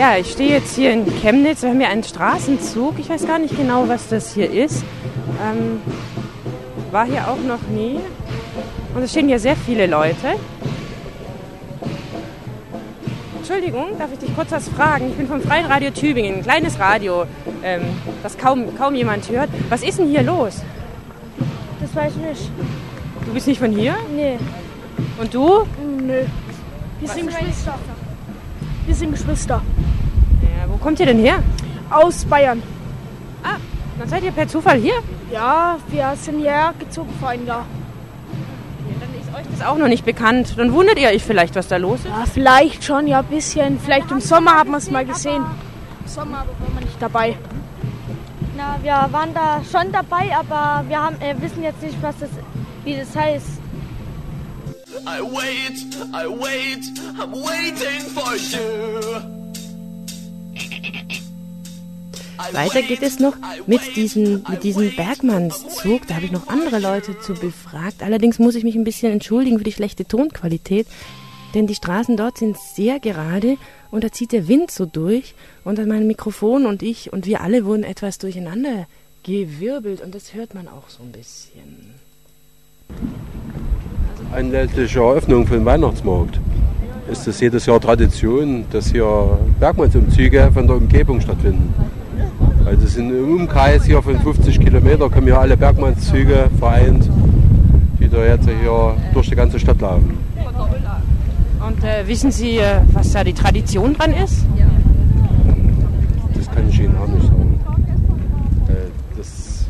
Ja, ich stehe jetzt hier in Chemnitz. Wir haben hier einen Straßenzug. Ich weiß gar nicht genau, was das hier ist. Ähm, war hier auch noch nie. Und es stehen hier sehr viele Leute. Entschuldigung, darf ich dich kurz was fragen? Ich bin vom Freien Radio Tübingen, ein kleines Radio, ähm, das kaum, kaum jemand hört. Was ist denn hier los? Das weiß ich nicht. Du bist nicht von hier? Nee. Und du? Nö. Wir sind Geschwister. Wir sind Geschwister. Ja, wo kommt ihr denn her? Aus Bayern. Ah, dann seid ihr per Zufall hier? Ja, wir sind hierher gezogen vor einem Jahr. Dann ist euch das auch noch nicht bekannt. Dann wundert ihr euch vielleicht, was da los ist? Ja, vielleicht schon, ja, ein bisschen. Vielleicht im Sommer haben wir es mal gesehen. Im Sommer aber waren wir nicht dabei. Na, wir waren da schon dabei, aber wir haben, äh, wissen jetzt nicht, was das, wie das heißt. I wait, I wait, I'm waiting for you. Weiter geht es noch mit, diesen, mit diesem Bergmannszug. Da habe ich noch andere Leute zu befragt. Allerdings muss ich mich ein bisschen entschuldigen für die schlechte Tonqualität, denn die Straßen dort sind sehr gerade und da zieht der Wind so durch und dann mein Mikrofon und ich und wir alle wurden etwas durcheinander gewirbelt und das hört man auch so ein bisschen. Anlässlich der Eröffnung für den Weihnachtsmarkt ist es jedes Jahr Tradition, dass hier Bergmannsumzüge von der Umgebung stattfinden. Also es sind im Umkreis hier von 50 Kilometer kommen hier alle Bergmannszüge vereint, die da jetzt hier durch die ganze Stadt laufen. Und äh, wissen Sie, äh, was da die Tradition dran ist? Das kann ich Ihnen auch nicht sagen. Äh, Das,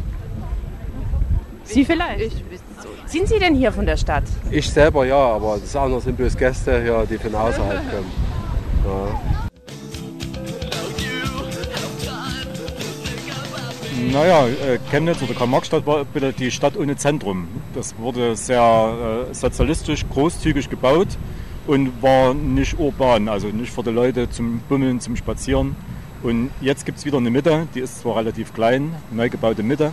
Sie vielleicht? Sind Sie denn hier von der Stadt? ich selber ja, aber das andere sind bloß Gäste hier, die von außerhalb kommen. Ja. Naja, äh, Chemnitz oder Karl-Marx-Stadt war bitte die Stadt ohne Zentrum. Das wurde sehr äh, sozialistisch, großzügig gebaut und war nicht urban, also nicht für die Leute zum Bummeln, zum Spazieren. Und jetzt gibt es wieder eine Mitte, die ist zwar relativ klein, neu gebaute Mitte.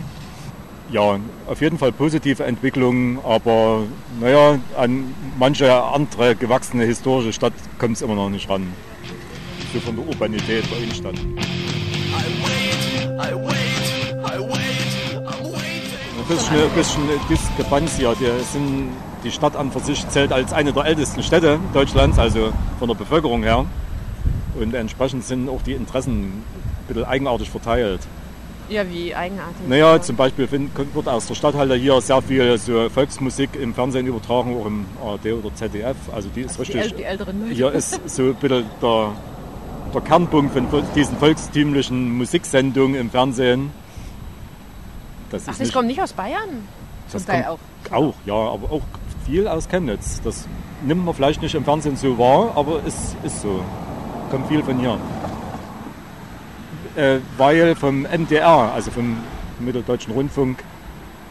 Ja, auf jeden Fall positive Entwicklung, aber naja, an manche andere gewachsene historische Stadt kommt es immer noch nicht ran. So von der Urbanität der Innenstadt. Ein bisschen, ein bisschen Diskrepanz hier. Die, sind, die Stadt an für sich zählt als eine der ältesten Städte Deutschlands, also von der Bevölkerung her. Und entsprechend sind auch die Interessen ein bisschen eigenartig verteilt. Ja, wie eigenartig. Naja, zum Beispiel wird aus der Stadthalle hier sehr viel so Volksmusik im Fernsehen übertragen, auch im ARD oder ZDF. Also die ist richtig. die älteren Leute. Hier ist so ein bisschen der, der Kernpunkt von diesen volkstümlichen Musiksendungen im Fernsehen. Das Ach, ist das nicht- kommt nicht aus Bayern? das kommt auch, ja, aber auch viel aus Chemnitz. Das nimmt man vielleicht nicht im Fernsehen so wahr, aber es ist so. Kommt viel von hier. Äh, weil vom MDR, also vom Mitteldeutschen Rundfunk,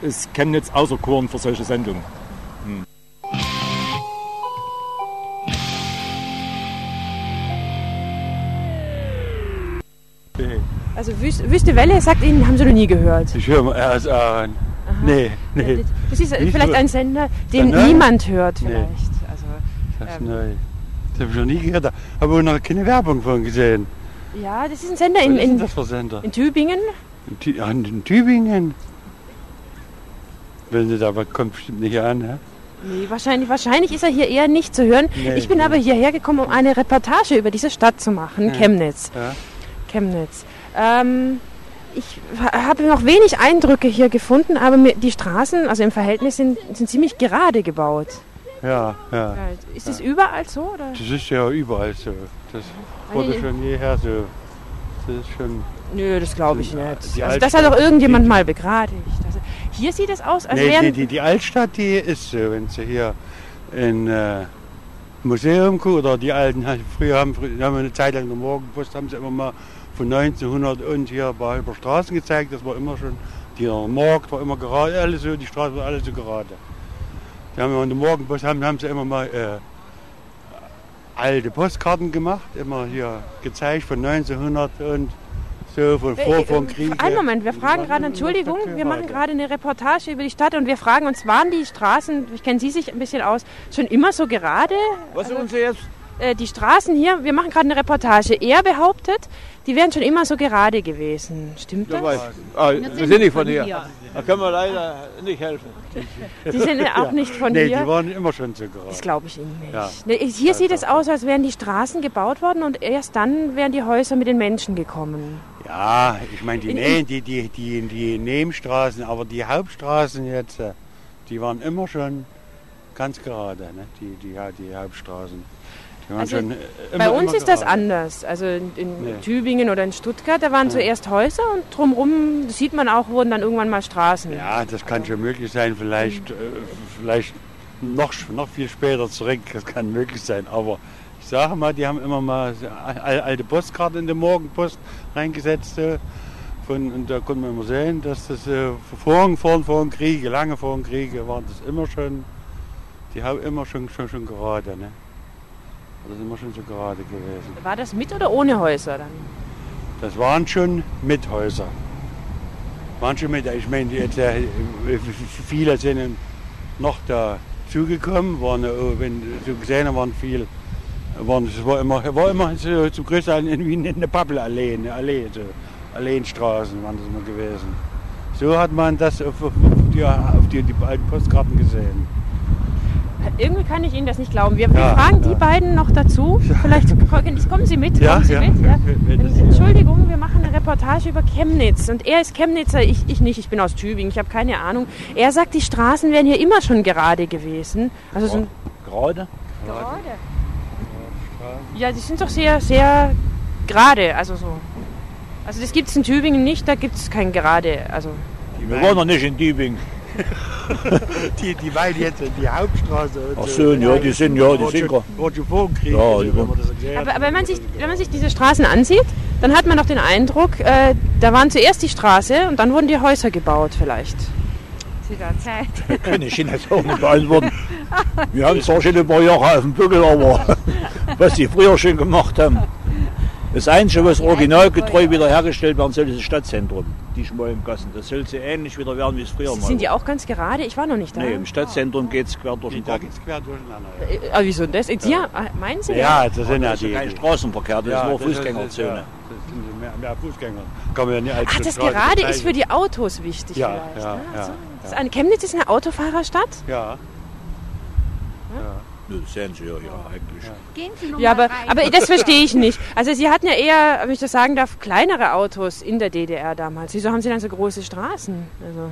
ist Chemnitz auserkoren für solche Sendungen. Also Wüste, Wüste Welle sagt Ihnen, haben Sie noch nie gehört. Ich höre mal erst an. Nee, nee, Das ist Nicht vielleicht so- ein Sender, den Sender? niemand hört Nee. vielleicht. Also, das ist ähm, neu. Das habe ich noch nie gehört. Da habe ich auch noch keine Werbung von gesehen. Ja, das ist ein Sender Was in, ist in, das für Sender? in Tübingen. In, Tü ah, in Tübingen? Wenn Sie da was kommt bestimmt nicht an. Hä? Nee, wahrscheinlich, wahrscheinlich ist er hier eher nicht zu hören. Nee, ich bin nee. aber hierher gekommen, um eine Reportage über diese Stadt zu machen, Ja. Chemnitz. Ja. Chemnitz. Ähm, ich ha- habe noch wenig Eindrücke hier gefunden, aber die Straßen, also im Verhältnis, sind, sind ziemlich gerade gebaut. Ja, ja. Ist das überall so? Oder? Das ist ja überall so. Das wurde Nee. schon jeher so. Das ist schon. Nö, das glaube ich nicht. Also das hat doch irgendjemand die- mal begradigt. Also hier sieht es aus, als nee, wären... die, die, Altstadt, die ist so. Wenn Sie hier in äh, Museum gucken, oder die alten, früher haben, früher haben wir eine Zeit lang der Morgenpost, haben sie immer mal von 1900 und hier bei über Straßen gezeigt. Das war immer schon, der Markt war immer gerade, alles so, die Straße war alles so gerade. Die haben wir in der Morgenpost, haben, haben sie immer mal äh, alte Postkarten gemacht, immer hier gezeigt von 1900 und so, von vor, vom äh, Krieg. Einen Moment, wir fragen gerade, Entschuldigung, wir machen gerade eine Reportage über die Stadt und wir fragen uns, waren die Straßen, ich kenne Sie sich ein bisschen aus, schon immer so gerade? Was Also- uns jetzt äh, die Straßen hier, wir machen gerade eine Reportage. Er behauptet, die wären schon immer so gerade gewesen. Stimmt das? Ah, wir sind nicht von hier. Da können wir leider nicht helfen. Die sind ja auch nicht von Nee, hier. die waren immer schon so gerade. Das glaube ich Ihnen nicht. Ja. Hier sieht es aus, als wären die Straßen gebaut worden und erst dann wären die Häuser mit den Menschen gekommen. Ja, ich meine, die, Nähen, die, die, die, die Nebenstraßen, aber die Hauptstraßen jetzt, äh, die waren immer schon ganz gerade, ne? die, die, ja, die Hauptstraßen. Also äh, Bei uns ist das anders. Also in, in Nee. Tübingen oder in Stuttgart, da waren zuerst Häuser und drumherum, sieht man auch, wurden dann irgendwann mal Straßen. Ja, das kann schon möglich sein, vielleicht, äh, vielleicht noch, noch viel später zurück, das kann möglich sein. Aber ich sage mal, die haben immer mal alte Postkarten in die Morgenpost reingesetzt. äh, Von, und da konnte man immer sehen, dass das äh, vor, vor, vor dem Krieg, lange vor dem Krieg, waren das immer schon, die haben immer schon, schon, schon gerade. Ne? Das ist immer schon so gerade gewesen. War das mit oder ohne Häuser dann? Das waren schon Mithäuser. Waren schon mit, ich meine, jetzt, äh, viele sind noch da zugekommen, waren, äh, wenn so gesehen haben, waren viel, waren, es war immer, war immer so, zum größten Teil wie eine Pappelallee, eine Allee, so Alleenstraßen waren das immer gewesen. So hat man das auf, auf, die, auf die, die alten Postkarten gesehen. Irgendwie kann ich Ihnen das nicht glauben. Wir, wir Ja, fragen die ja. beiden noch dazu. Vielleicht kommen Sie mit. Ja, kommen Sie ja. mit ja. Wenn das- Entschuldigung, wir machen eine Reportage über Chemnitz. Und er ist Chemnitzer, ich, ich nicht. Ich bin aus Tübingen, ich habe keine Ahnung. Er sagt, die Straßen wären hier immer schon gerade gewesen. Also so ein, Gerade? ja, die sind doch sehr, sehr gerade. Also so. Also das gibt es in Tübingen nicht, da gibt es kein gerade. Also Wir wohnen noch nicht in Tübingen. Die, die meinen jetzt die Hauptstraße. und Ach so, ja, die sind- ja, die sind schon- wurde schon vor dem Krieg. Ja, also, wenn man das Aber, aber wenn, man sich, wenn man sich diese Straßen ansieht, dann hat man doch den Eindruck, äh, da waren zuerst die Straße und dann wurden die Häuser gebaut vielleicht. Zu der Zeit. Kann ich Ihnen jetzt auch nicht beantworten. Wir haben zwar schon ein paar Jahre auf dem Buckel, aber was die früher schon gemacht haben. Das Einzige, was originalgetreu wiederhergestellt werden soll, ist das Stadtzentrum. Die Schmollengassen. Das soll so ähnlich wieder werden, wie es früher mal Sind die war. auch ganz gerade? Ich war noch nicht da. Nee, im Stadtzentrum geht es quer durch den Da geht es quer durcheinander. Äh, aber wieso denn das? Ja, meinen Sie? Ja, das sind ja ist ja die. kein Straßenverkehr, das ist nur das ist- Fußgängerzone. ja, Das sind mehr, mehr Fußgänger. Ja nicht als Ach, das Straße gerade ist für die Autos wichtig Ja, vielleicht. ja, Ah, ja, so. ja. Das ist Chemnitz ist eine Autofahrerstadt? Ja, Nö, Das sehen Sie ja, ja eigentlich. Gehen Sie noch Ja, mal aber, rein. aber das verstehe ich nicht. Also Sie hatten ja eher, wenn ich das sagen darf, kleinere Autos in der DDR damals. Wieso haben Sie dann so große Straßen? Also,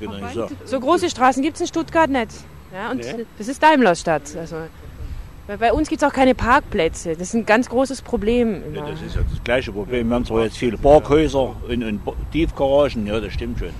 nicht sagen. so große Straßen gibt es in Stuttgart nicht. Ja, und Nee. das ist Daimlers Stadt. Also, bei, uns gibt es auch keine Parkplätze. Das ist ein ganz großes Problem. Ja, das ist ja das gleiche Problem. Wir haben zwar jetzt viele Parkhäuser und, und Tiefgaragen, ja, das stimmt schon.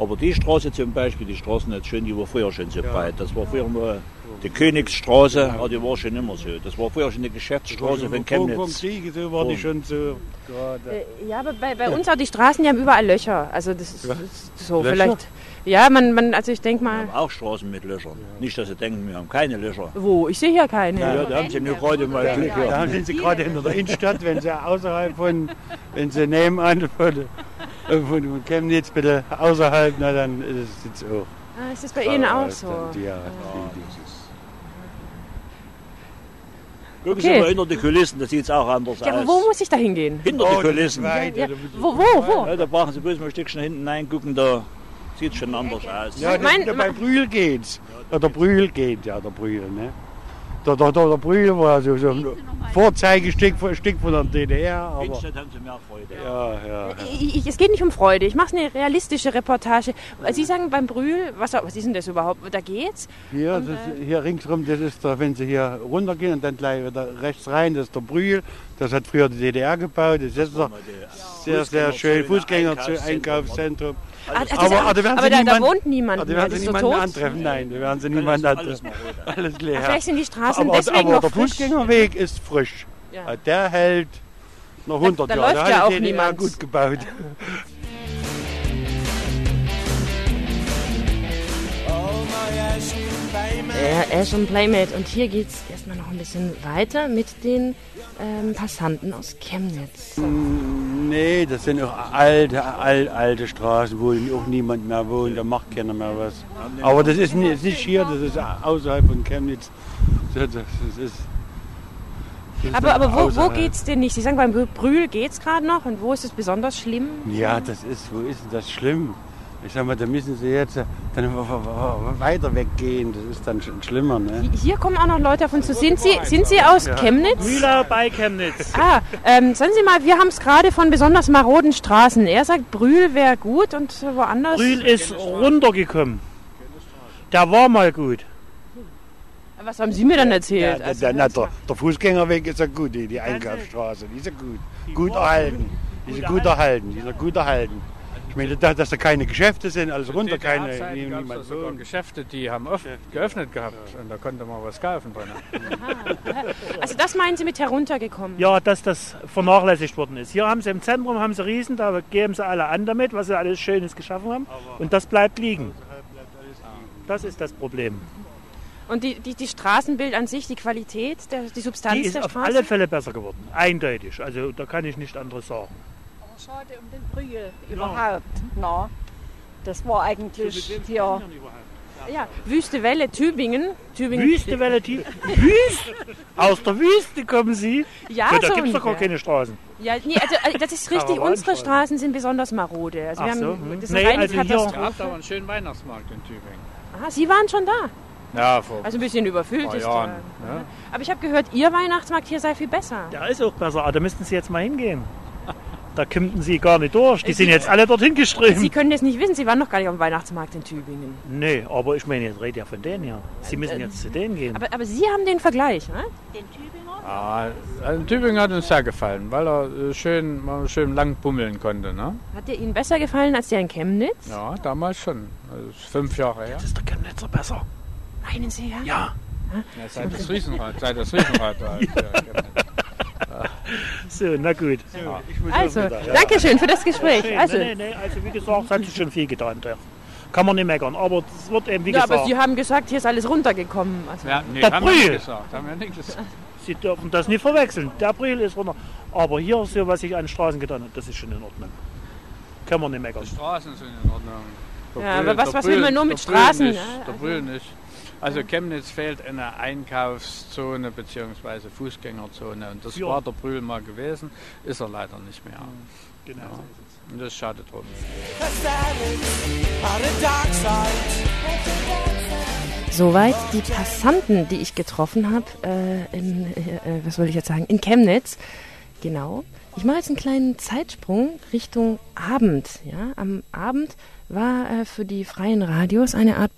Aber die Straße zum Beispiel, die Straßen schön, die war früher schon so breit. Das war früher mal die Königsstraße, aber die war schon immer so. Das war früher schon die Geschäftsstraße von Vom Chemnitz. Krieg so war die schon so gerade. Äh, Ja, aber bei, bei uns auch die Straßen, die haben überall Löcher. Also das ist, so Löcher? vielleicht. Ja, man, man, also ich denke Wir mal, haben auch Straßen mit Löchern. Nicht, dass Sie denken, wir haben keine Löcher. wo? Ich sehe hier keine. Ja, da haben Sie nur gerade mal Glück Da sind sie gerade in der Innenstadt, wenn sie außerhalb von, wenn sie nebenan von, von, von Chemnitz, bitte außerhalb, na dann ist es jetzt auch. Ah, ist das bei Ihnen auch so? Die, ja, Ja, ist- Gucken Okay. Sie mal hinter die Kulissen, da sieht es auch anders Ja, aber aus. wo muss ich da hingehen? hinter Oh, die Kulissen. weit, Ja, da ich- wo, wo, wo? Ja, da brauchen Sie bloß mal ein Stückchen hinten reingucken, da sieht es schon anders aus. Ja, das, Mein- der, bei Brühl geht's. Ja, der Brühl geht, ja, der Brühl, ne? Der, der, der, der Brühl war so, so ein Vorzeigestück von, Stück von der DDR, aber... Innenstadt haben Sie mehr Freude. Ja, ja. Ich, ich, es geht nicht um Freude. Ich mache eine realistische Reportage. Sie sagen beim Brühl, was, was ist denn das überhaupt? Da geht's? Hier, das, hier ringsrum, das ist der, wenn Sie hier runtergehen und dann gleich wieder rechts rein, das ist der Brühl. Das hat früher die DDR gebaut. Das ist doch sehr, sehr schön. Fußgänger zu Einkaufszentrum. Ah, das Aber- aber da werden aber Sie da, da niemand- wohnt niemand. Da mehr. werden Sie so niemanden tot. antreffen. Nein, da werden Sie niemanden Alles, antreffen. alles Alles Ah, leer. Vielleicht sind die Straßen Aber, deswegen aber noch der frisch. Fußgängerweg ist frisch. Ja. Der hält noch 100 da Jahre. läuft Da ja hat auch niemand. gut gebaut. Ja, Ash und Playmate. Und hier geht's erstmal noch ein bisschen weiter mit den ähm, Passanten aus Chemnitz. Nee, das sind auch alte, alte, alte Straßen, wo auch niemand mehr wohnt, da macht keiner mehr was. Aber das ist nicht, hier, das ist außerhalb von Chemnitz. Das, das Das ist Aber, aber wo, wo außerhalb. geht's denn nicht? Sie sagen, beim Brühl geht's gerade noch und wo ist es besonders schlimm? Ja, das ist, wo ist denn das schlimm? Ich sag mal, da müssen sie jetzt äh, dann weiter weggehen. Das ist dann schon schlimmer, ne? Hier kommen auch noch Leute auf uns zu. Sind Sie, sind Sie aus Chemnitz? Mühlau bei Chemnitz. Ah, ähm, sagen Sie mal, wir haben es gerade von besonders maroden Straßen. Er sagt, Brühl wäre gut und woanders. Brühl ist runtergekommen. Der war mal gut. Was haben Sie mir dann Ja, erzählt? der, Also, der, na, der, der Fußgängerweg ist ja gut, die, die Einkaufsstraße, die ist ja gut. Gut erhalten. Die ist gut erhalten, die ist ja gut erhalten. Ich meine, da- dass da keine Geschäfte sind, alles runter, keine, niemand sogar. Geschäfte, die haben oft geöffnet gehabt und da konnte man was kaufen drin. also das meinen Sie mit heruntergekommen? Ja, dass das vernachlässigt worden ist. Hier haben sie im Zentrum haben sie Riesen, da geben sie alle an damit, was sie alles Schönes geschaffen haben. Und das bleibt liegen. Das ist das Problem. Und die, die, die Straßenbild an sich, die Qualität, der, die Substanz Die ist der auf Straße? alle Fälle besser geworden. Eindeutig. Also da kann ich nicht anderes sagen. Schade um den Brühl überhaupt. Na, das war eigentlich hier. Ja, Wüste Welle, Tübingen. Tübingen. Wüstewelle, die Wüste? Aus der Wüste kommen Sie? Ja, da so gibt es doch gar keine Straßen. Ja, nee, also, äh, das ist richtig. Unsere Straßen sind besonders marode. Also wir Ach so, haben, hm. das ist Nee, eine also hier- Ihr habt Katastrophe. aber einen schönen Weihnachtsmarkt in Tübingen. Ah, Sie waren schon da. Ja, vor Also ein bisschen überfüllt ist Jahren. der. Ja. Aber ich habe gehört, Ihr Weihnachtsmarkt hier sei viel besser. Der ist auch besser, aber da müssten Sie jetzt mal hingehen. Da kimmten Sie gar nicht durch. Die Sie- sind jetzt alle dorthin Sie geströmt. können das nicht wissen, Sie waren noch gar nicht am Weihnachtsmarkt in Tübingen. Nee, aber ich meine, jetzt rede ja von denen hier. Sie müssen jetzt zu denen gehen. Aber, aber Sie haben den Vergleich, ne? Ja, also Tübingen hat uns sehr gefallen, weil er äh, schön, mal schön lang bummeln konnte. Ne? Hat der Ihnen besser gefallen als der in Chemnitz? Ja, damals schon. Das ist fünf Jahre her. Das ist der Chemnitzer besser. Meinen Sie, ja? Ja. Ja, seit das Riesenrad, seit das Riesenrad da ist. Ja, So, na gut. Also, ja. danke schön für das Gespräch. Nee, Also, nee, nee, also wie gesagt, es hat sich schon viel getan. Da. Kann man nicht meckern, aber es wird eben, wie ja, aber gesagt, Sie haben gesagt, hier ist alles runtergekommen. Also, ja, nee, Der haben wir nicht Brühl. gesagt. Haben wir nicht gesagt. Sie dürfen das nicht verwechseln. Der April ist runter. Aber hier, so was sich an Straßen getan hat, das ist schon in Ordnung. Kann man nicht meckern. Die Straßen sind in Ordnung. Der Ja, Brühl- aber was- was will man nur mit der Brühl Straßen, Nicht, ne? Der Brühl nicht. Also Chemnitz fehlt eine Einkaufszone bzw. Fußgängerzone. Und das Ja. war der Brühl mal gewesen, ist er leider nicht mehr. Genau. Und das ist schade drum. Soweit die Passanten, die ich getroffen habe, äh, in, äh, was wollte ich jetzt sagen, in Chemnitz. Genau. Ich mache jetzt einen kleinen Zeitsprung Richtung Abend. Ja, am Abend war äh, für die freien Radios eine Art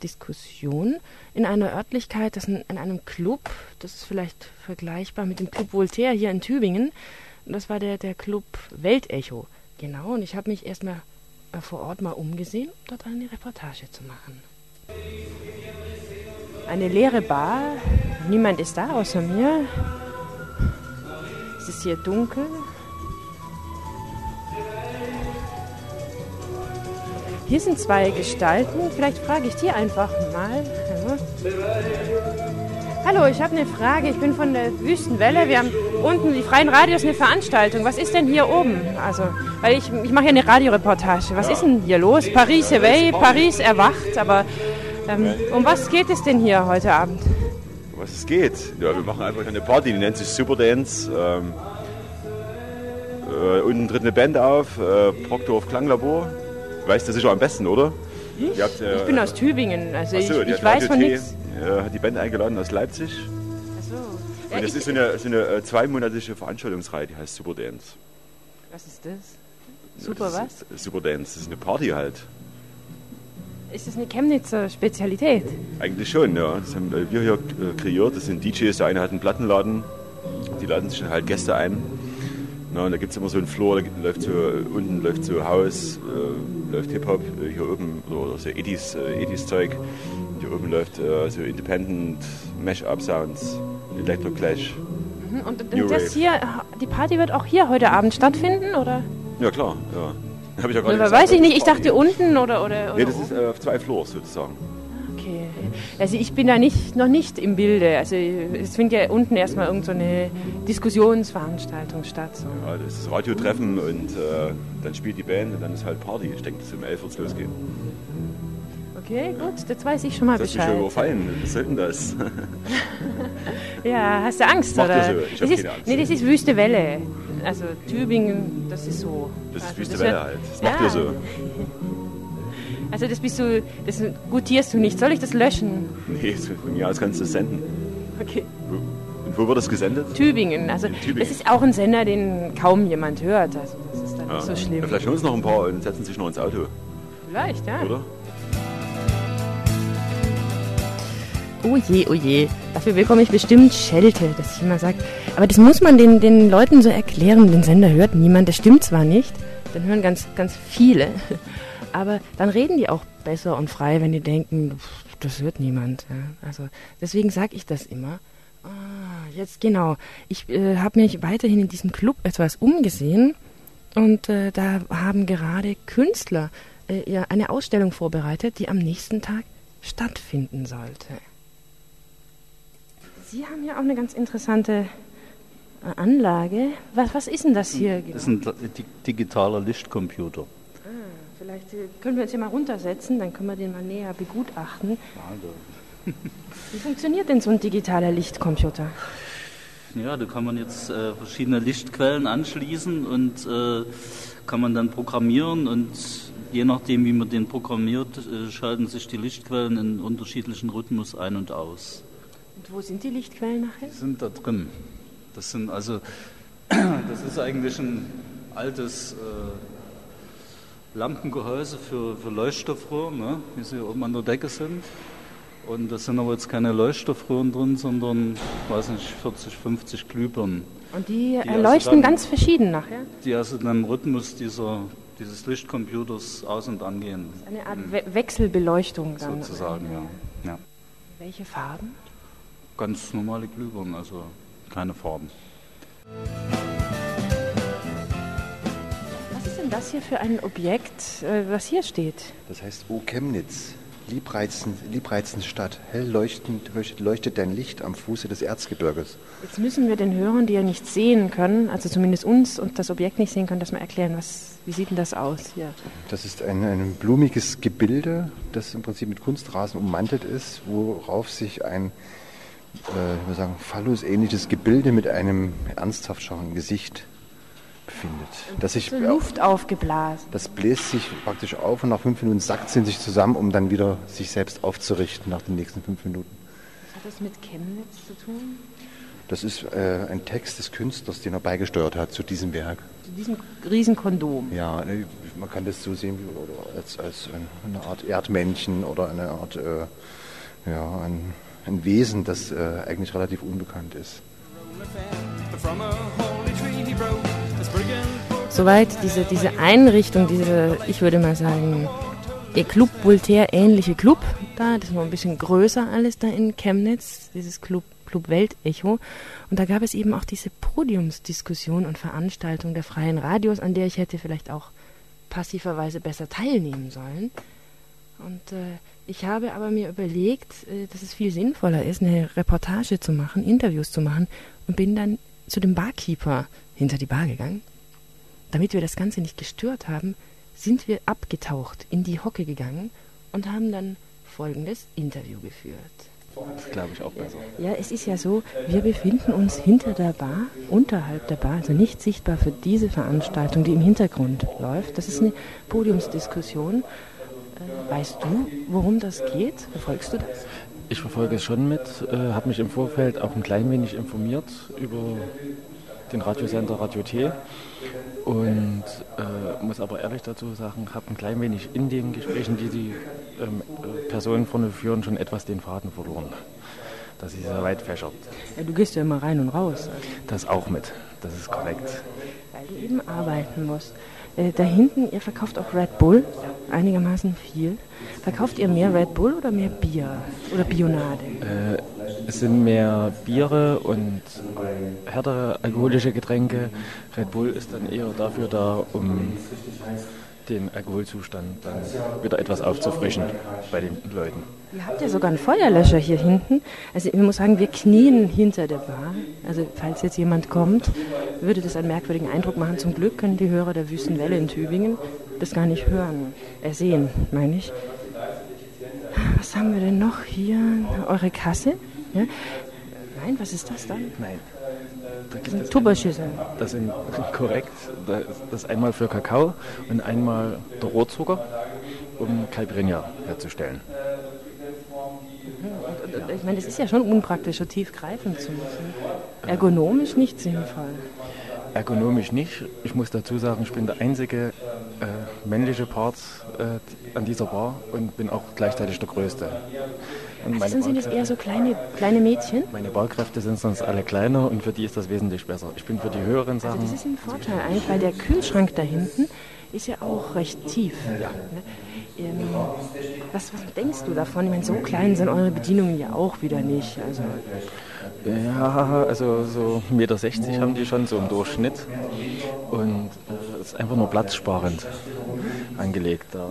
Podiumsdiskussion in einer Örtlichkeit, das in, in einem Club, das ist vielleicht vergleichbar mit dem Club Voltaire hier in Tübingen. Das war der, der Club Weltecho. Genau, und ich habe mich erstmal äh, vor Ort mal umgesehen, um dort eine Reportage zu machen. Eine leere Bar, niemand ist da außer mir. Es ist hier dunkel. Hier sind zwei Gestalten, vielleicht frage ich die einfach mal. Ja. Hallo, ich habe eine Frage. Ich bin von der Wüstenwelle. Wir haben unten die Freien Radios eine Veranstaltung. Was ist denn hier oben? Also, weil ich, ich mache ja eine Radioreportage. Was ist denn hier los? Paris Éveil, Paris erwacht, aber ähm, um was geht es denn hier heute Abend? Um was es geht. Ja, wir machen einfach eine Party, die nennt sich Superdance. Ähm, äh, unten tritt eine Band auf, äh, Proctor Klanglabor. Weißt du sicher am besten, oder? Ich? Ihr habt, äh, ich bin aus Tübingen, also Ach so, ich, ich weiß von nichts. äh, hat die Band eingeladen aus Leipzig. Ja, Und das ich- ist so eine, so eine äh, zweimonatige Veranstaltungsreihe, die heißt Superdance. Was ist das? Super das was? Ist, Superdance, das ist eine Party halt. Ist das eine Chemnitzer Spezialität? Eigentlich schon, ja. Das haben wir hier kreiert. Das sind DJs. Der eine hat einen Plattenladen. Die laden sich dann halt Gäste ein. Na, und da gibt es immer so einen Floor, da läuft so, äh, unten läuft so House, äh, läuft Hip-Hop, äh, hier oben, oder, so 80s, äh, 80s Zeug. Hier oben läuft äh, so Independent Mash-Up-Sounds, Electro-Clash. Mhm, Und, und das hier, die Party wird auch hier heute Abend stattfinden, oder? Ja, klar, ja. Hab ich ja gerade Oder gesagt, weiß ich nicht, ich dachte unten oder, oder, oder Nee, das ist äh, auf zwei Floors sozusagen. Also ich bin da nicht, noch nicht im Bilde. Also es findet ja unten erstmal irgend so eine Diskussionsveranstaltung statt. So. Ja, das ist Radiotreffen und äh, dann spielt die Band und dann ist halt Party. Ich denke, dass um 11 wird es losgehen. Okay, gut, jetzt weiß ich schon mal Das hast du mich Bescheid. schon überfallen. Was soll denn das? Ja, hast du Angst, Macht oder? so, ich das ist, keine Angst. Nee, das ist Wüste Welle. Also Tübingen, das ist so. Das ist also, Wüste das Welle halt. Das macht ja. ihr so. Also das bist du, das gutierst du nicht. Soll ich das löschen? Nee, von mir aus kannst du es senden. Okay. Und wo wird das gesendet? Tübingen, also Tübingen. das ist auch ein Sender, den kaum jemand hört. Also das ist dann Ja. nicht so schlimm. Ja, vielleicht hören uns noch ein paar und setzen sich noch ins Auto, Vielleicht, ja. oder? Oh je, oh je. Dafür bekomme ich bestimmt Schelte, dass ich immer sage. Aber das muss man den, den Leuten so erklären. Den Sender hört niemand. Das stimmt zwar nicht. Den hören ganz, ganz viele. Aber dann reden die auch besser und frei, wenn die denken, pff, das hört niemand. Ja. Also deswegen sage ich das immer. Ah, jetzt genau. Ich äh, habe mich weiterhin in diesem Club etwas umgesehen. Und äh, da haben gerade Künstler äh, ja, eine Ausstellung vorbereitet, die am nächsten Tag stattfinden sollte. Sie haben ja auch eine ganz interessante äh, Anlage. Was, was ist denn das hier? Das ist ein di- digitaler Lichtcomputer. Vielleicht äh, können wir uns hier mal runtersetzen, dann können wir den mal näher begutachten. Wie funktioniert denn so ein digitaler Lichtcomputer? Ja, da kann man jetzt äh, verschiedene Lichtquellen anschließen und äh, kann man dann programmieren und je nachdem, wie man den programmiert, äh, schalten sich die Lichtquellen in unterschiedlichen Rhythmus ein und aus. Und wo sind die Lichtquellen nachher? Die sind da drin. Das sind also, das ist eigentlich ein altes äh, Lampengehäuse für, für Leuchtstoffröhren, ne, wie sie oben an der Decke sind. Und da sind aber jetzt keine Leuchtstoffröhren drin, sondern, weiß nicht, 40, 50 Glühbirnen. Und die, Die äh, also leuchten dann- ganz verschieden nachher. Die also dann im Rhythmus dieser, dieses Lichtcomputers aus- und angehen. Eine Art We Wechselbeleuchtung dann. Sozusagen, ja. ja. Welche Farben? Ganz normale Glühbirnen, also keine Farben. Ist denn das hier für ein Objekt, äh, was hier steht? Das heißt, O Chemnitz, liebreizend, liebreizend Stadt, hell leuchtend leuchtet, dein Licht am Fuße des Erzgebirges. Jetzt müssen wir den Hörern, die ja nicht sehen können, also zumindest uns und das Objekt nicht sehen können, das mal erklären. Was, wie sieht denn das aus hier? Das ist ein, ein blumiges Gebilde, das im Prinzip mit Kunstrasen ummantelt ist, worauf sich ein äh, ich würde sagen, Phallus-ähnliches Gebilde mit einem ernsthaft schauenden Gesicht befindet. Das, sich, So Luft aufgeblasen. das bläst sich praktisch auf und nach fünf Minuten sackt es in sich zusammen, um dann wieder sich selbst aufzurichten nach den nächsten fünf Minuten. Was hat das mit Chemnitz zu tun? Das ist äh, ein Text des Künstlers, den er beigesteuert hat zu diesem Werk. Zu diesem Riesenkondom. Ja, ne, man kann das so sehen wie, als, als ein- eine Art Erdmännchen oder eine Art, äh, ja, ein, ein Wesen, das äh, eigentlich relativ unbekannt ist. From a holy tree he broke Soweit diese, diese Einrichtung, diese, ich würde mal sagen, der Club Voltaire ähnliche Club da, das war ein bisschen größer alles da in Chemnitz, dieses Club, Club Weltecho. Und da gab es eben auch diese Podiumsdiskussion und Veranstaltung der freien Radios, an der ich hätte vielleicht auch passiverweise besser teilnehmen sollen. Und äh, ich habe aber mir überlegt, äh, dass es viel sinnvoller ist, eine Reportage zu machen, Interviews zu machen und bin dann zu dem Barkeeper hinter die Bar gegangen. Damit wir das Ganze nicht gestört haben, sind wir abgetaucht, in die Hocke gegangen und haben dann folgendes Interview geführt. Das glaube ich auch besser. Ja, es ist ja so, wir befinden uns hinter der Bar, unterhalb der Bar, also nicht sichtbar für diese Veranstaltung, die im Hintergrund läuft. Das ist eine Podiumsdiskussion. Äh, Weißt du, worum das geht? Verfolgst du das? Ich verfolge es schon mit, äh, habe mich im Vorfeld auch ein klein wenig informiert über den Radiosender Radio T und äh, muss aber ehrlich dazu sagen, habe ein klein wenig in den Gesprächen, die die ähm, äh, Personen vorne führen, schon etwas den Faden verloren. Das ist sehr weit fächert. Ja, du gehst ja immer rein und raus, Das auch mit, das ist korrekt. weil du eben arbeiten musst. Äh, da hinten, ihr verkauft auch Red Bull, einigermaßen viel. Verkauft ihr mehr Red Bull oder mehr Bier oder Bionade? Äh, es sind mehr Biere und härtere alkoholische Getränke. Red Bull ist dann eher dafür da, um den Alkoholzustand dann wieder etwas aufzufrischen bei den Leuten. Ihr habt ja sogar einen Feuerlöscher hier hinten. Also ich muss sagen, wir knien hinter der Bar. Also falls jetzt jemand kommt, würde das einen merkwürdigen Eindruck machen. Zum Glück können die Hörer der Wüstenwelle in Tübingen das gar nicht hören, äh, sehen, meine ich. was haben wir denn noch hier? Eure Kasse? Ja? Nein, was ist das dann? Nein. Da Das sind Tupperschüsseln. Das sind korrekt. Das ist einmal für Kakao und einmal der Rohrzucker, um Caipirinha herzustellen. Ich meine, das ist ja schon unpraktisch, so tief greifen zu müssen. Ergonomisch nicht sinnvoll. Ergonomisch nicht. Ich muss dazu sagen, ich bin der einzige äh, männliche Part äh, an dieser Bar und bin auch gleichzeitig der Größte. Und Also sind das eher so kleine, kleine Mädchen? meine Barkräfte sind sonst alle kleiner und für die ist das wesentlich besser. Ich bin für die höheren Also Sachen. das ist ein Vorteil eigentlich, weil der Kühlschrank da hinten ist ja auch recht tief. Ja. Ähm, was, was denkst du davon? Ich meine, so klein sind eure Bedienungen ja auch wieder nicht. Also, Ja, also so 1,60 Meter haben die schon so im Durchschnitt. Und äh, ist einfach nur platzsparend angelegt. Da,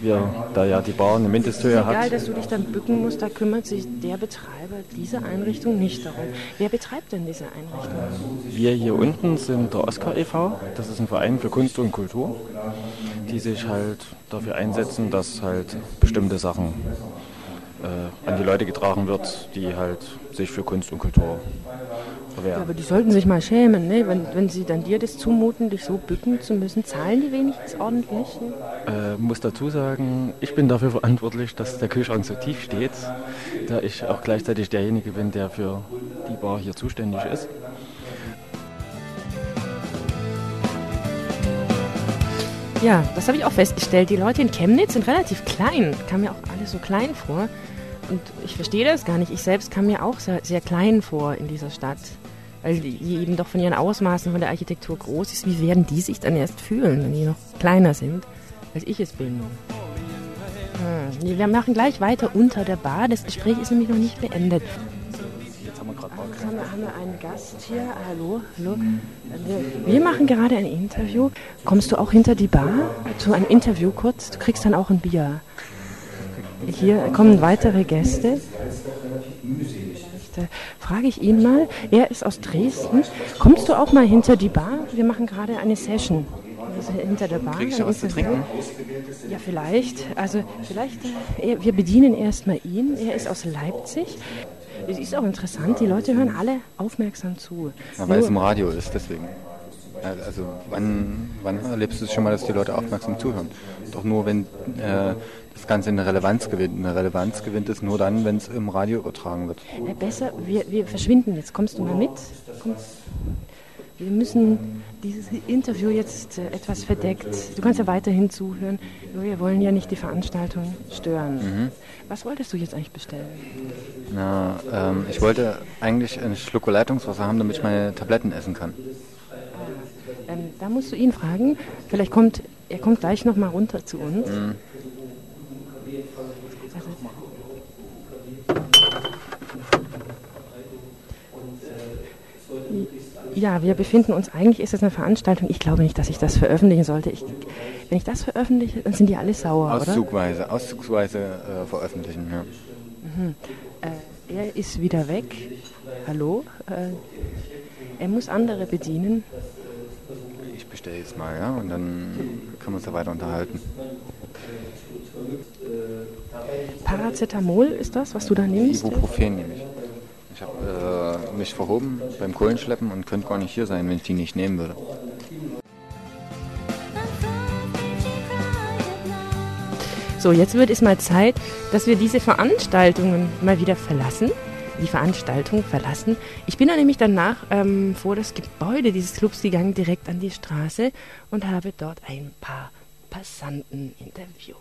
wir, da ja die Bar eine Mindesthöhe egal, hat. dass du dich dann bücken musst, da kümmert sich der Betreiber dieser Einrichtung nicht darum. Wer betreibt denn diese Einrichtung? Wir hier unten sind der Oscar e.V., das ist ein Verein für Kunst und Kultur, die sich halt dafür einsetzen, dass halt bestimmte Sachen äh, an die Leute getragen wird, die halt sich für Kunst und Kultur Ja, aber die sollten sich mal schämen, ne? wenn, wenn sie dann dir das zumuten, dich so bücken zu müssen. Zahlen die wenigstens ordentlich? Ne? Äh, muss dazu sagen, ich bin dafür verantwortlich, dass der Kühlschrank so tief steht, da ich auch gleichzeitig derjenige bin, der für die Bar hier zuständig ist. Ja, das habe ich auch festgestellt. Die Leute in Chemnitz sind relativ klein. Kam mir auch alles so klein vor. Und ich verstehe das gar nicht. Ich selbst kam mir auch sehr, sehr klein vor in dieser Stadt. Weil die eben doch von ihren Ausmaßen, von der Architektur groß ist. Wie werden die sich dann erst fühlen, wenn die noch kleiner sind, als ich es bin? Hm. Wir machen gleich weiter unter der Bar. Das Gespräch ist nämlich noch nicht beendet. Jetzt haben wir gerade Jetzt haben wir, haben wir einen Gast hier. Hallo, hallo. Wir, wir machen gerade ein Interview. Kommst du auch hinter die Bar zu einem Interview kurz? Du kriegst dann auch ein Bier. Hier kommen weitere Gäste. Da frage ich ihn mal. Er ist aus Dresden. Kommst du auch mal hinter die Bar? Wir machen gerade eine Session. Also hinter der Bar. Krieg ich da ein was zu trinken? Ja, vielleicht. Also vielleicht, äh, wir bedienen erstmal ihn. Er ist aus Leipzig. Es ist auch interessant, die Leute hören alle aufmerksam zu. Ja, weil es im Nur- Radio ist, deswegen. Ja, Also wann, wann erlebst du es schon mal, dass die Leute aufmerksam zuhören? Doch nur, wenn äh, das Ganze eine Relevanz gewinnt. Eine Relevanz gewinnt es nur dann, wenn es im Radio übertragen wird. Äh, besser, wir, wir verschwinden jetzt. Kommst du mal mit? Komm. Wir müssen dieses Interview jetzt äh, etwas verdeckt. Du kannst ja weiterhin zuhören. Nur wir wollen ja nicht die Veranstaltung stören. Mhm. Was wolltest du jetzt eigentlich bestellen? Na, ähm, ich wollte eigentlich einen Schluck Leitungswasser haben, damit ich meine Tabletten essen kann. Ähm, da musst du ihn fragen. Vielleicht kommt er kommt gleich noch mal runter zu uns. Mhm. Ja, wir befinden uns, eigentlich ist das eine Veranstaltung. Ich glaube nicht, dass ich das veröffentlichen sollte. Ich, wenn ich das veröffentliche, dann sind die alle sauer, oder? Auszugweise, auszugsweise äh, veröffentlichen. Ja. Mhm. Äh, er ist wieder weg. Hallo? Äh, er muss andere bedienen. Ich bestelle jetzt mal, ja, und dann können wir uns da weiter unterhalten. Paracetamol ist das, was du da nimmst? Ibuprofen nehme ich. Ich habe äh, mich verhoben beim Kohlenschleppen und könnte gar nicht hier sein, wenn ich die nicht nehmen würde. So, jetzt wird es mal Zeit, dass wir diese Veranstaltungen mal wieder verlassen. Die Veranstaltung verlassen. Ich bin dann nämlich danach ähm, vor das Gebäude dieses Clubs gegangen, direkt an die Straße und habe dort ein paar Passanten interviewt.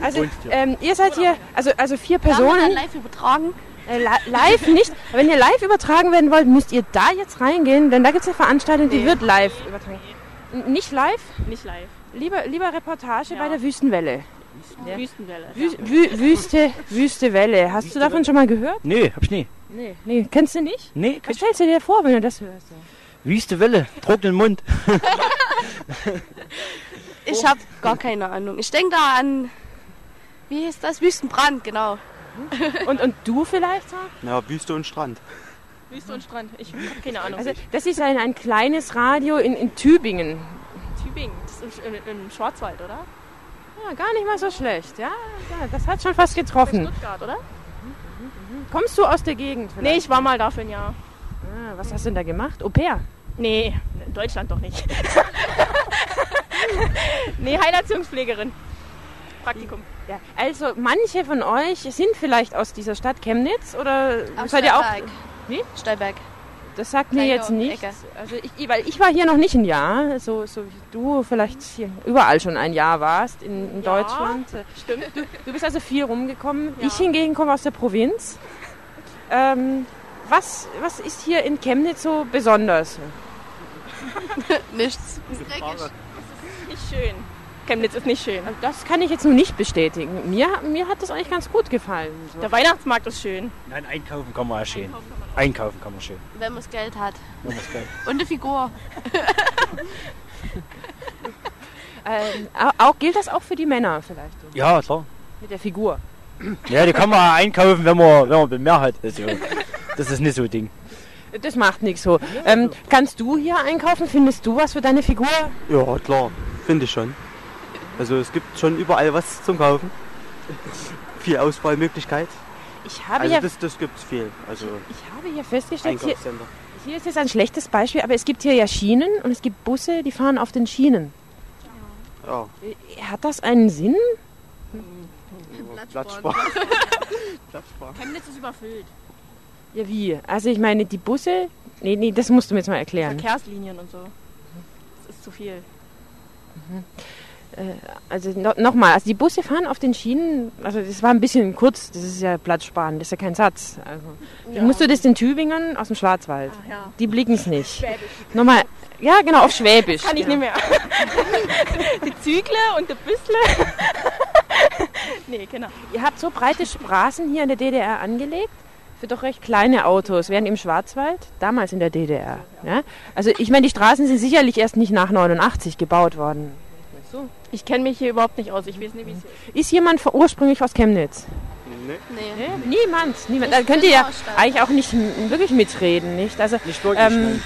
Also, ähm, ihr seid hier, also, also vier Personen. live übertragen? Äh, li- live nicht. Wenn ihr live übertragen werden wollt, müsst ihr da jetzt reingehen, denn da gibt es eine Veranstaltung, die Nee. wird live übertragen. N- Nicht live? Nicht live. Lieber, lieber Reportage bei der Wüstenwelle. Ja. Wüstenwelle. Wü Wü Wüste, Wüste Welle. Hast du davon schon mal gehört? Nee, hab ich nie. Nee. Nee, kennst du nicht? Nee, Was stellst du dir vor, wenn du das hörst? Wüste Welle, trockenen Mund. Ich habe gar keine Ahnung. Ich denke da an, wie hieß das? Wüstenbrand, genau. Und, und du vielleicht? Ja, Wüste und Strand. Wüste und Strand. Ich habe keine Ahnung. Also, das ist ein, ein kleines Radio in, in Tübingen. Tübingen, das ist im, im Schwarzwald, oder? Ja, gar nicht mal so schlecht. Ja, ja das hat schon fast getroffen. Stuttgart, oder? Kommst du aus der Gegend? vielleicht? Nee, ich war mal da für ein Jahr. Ah, was hast du denn da gemacht? Au pair? Nee, in Deutschland doch nicht. nee, Heilerziehungspflegerin. Praktikum. Ja, also manche von euch sind vielleicht aus dieser Stadt Chemnitz oder Aus seid ihr auch? Wie? Stolberg. Das sagt mir jetzt nichts. Ecke. Also ich, weil ich war hier noch nicht ein Jahr, so, so wie du vielleicht hier überall schon ein Jahr warst in, in Ja, Deutschland. Stimmt. Du, du bist also viel rumgekommen. Ja. Ich hingegen komme aus der Provinz. Ähm, was, was ist hier in Chemnitz so besonders? Nichts. Nicht schön. Chemnitz ist nicht schön. Das kann ich jetzt nur nicht bestätigen. Mir, mir hat das eigentlich ganz gut gefallen. So. Der Weihnachtsmarkt ist schön. Nein, einkaufen kann man auch schön. Einkaufen kann man schön. Wenn man das Geld hat. Wenn man's Geld- Und eine Figur. Ähm, au- auch, gilt das auch für die Männer vielleicht? so? Ja, klar. Mit der Figur. Ja, die kann man auch einkaufen, wenn man, wenn man mehr hat. Also, das ist nicht so ein Ding. Das macht nichts so. Ähm, kannst du hier einkaufen? Findest du was für deine Figur? Ja, klar, finde ich schon. Also es gibt schon überall was zum Kaufen. Viel Auswahlmöglichkeit. Ich habe also ja, das, das gibt's viel. Also ich habe hier festgestellt, hier, hier ist jetzt ein schlechtes Beispiel, aber es gibt hier ja Schienen und es gibt Busse, die fahren auf den Schienen. Ja. Hat das einen Sinn? Platzsparen. Chemnitz ist überfüllt. Ja, wie? Also ich meine, die Busse... Nee, nee, das musst du mir jetzt mal erklären. Verkehrslinien und so. Das ist zu viel. Äh, also no, nochmal, also die Busse fahren auf den Schienen, also das war ein bisschen kurz, das ist ja Platzsparen, das ist ja kein Satz. Also, Ja. Musst du das den Tübingern aus dem Schwarzwald? Ah, ja. Die blicken es nicht. Schwäbisch. Nochmal, ja genau, auf Schwäbisch. Kann ich genau. nicht mehr. die Zügle und der Büssle. nee, genau. Ihr habt so breite Straßen hier in der DDR angelegt für doch recht kleine Autos, während im Schwarzwald, damals in der DDR. Ja? Also ich meine, die Straßen sind sicherlich erst nicht nach 89 gebaut worden. Ich kenne mich hier überhaupt nicht aus. Ich weiß nicht, wie es hier ist. Ist jemand ursprünglich aus Chemnitz? Nee. Nee. Niemand, niemand. Da Ich könnt ihr ja eigentlich auch nicht wirklich mitreden, nicht? Also Nicht wirklich, ähm,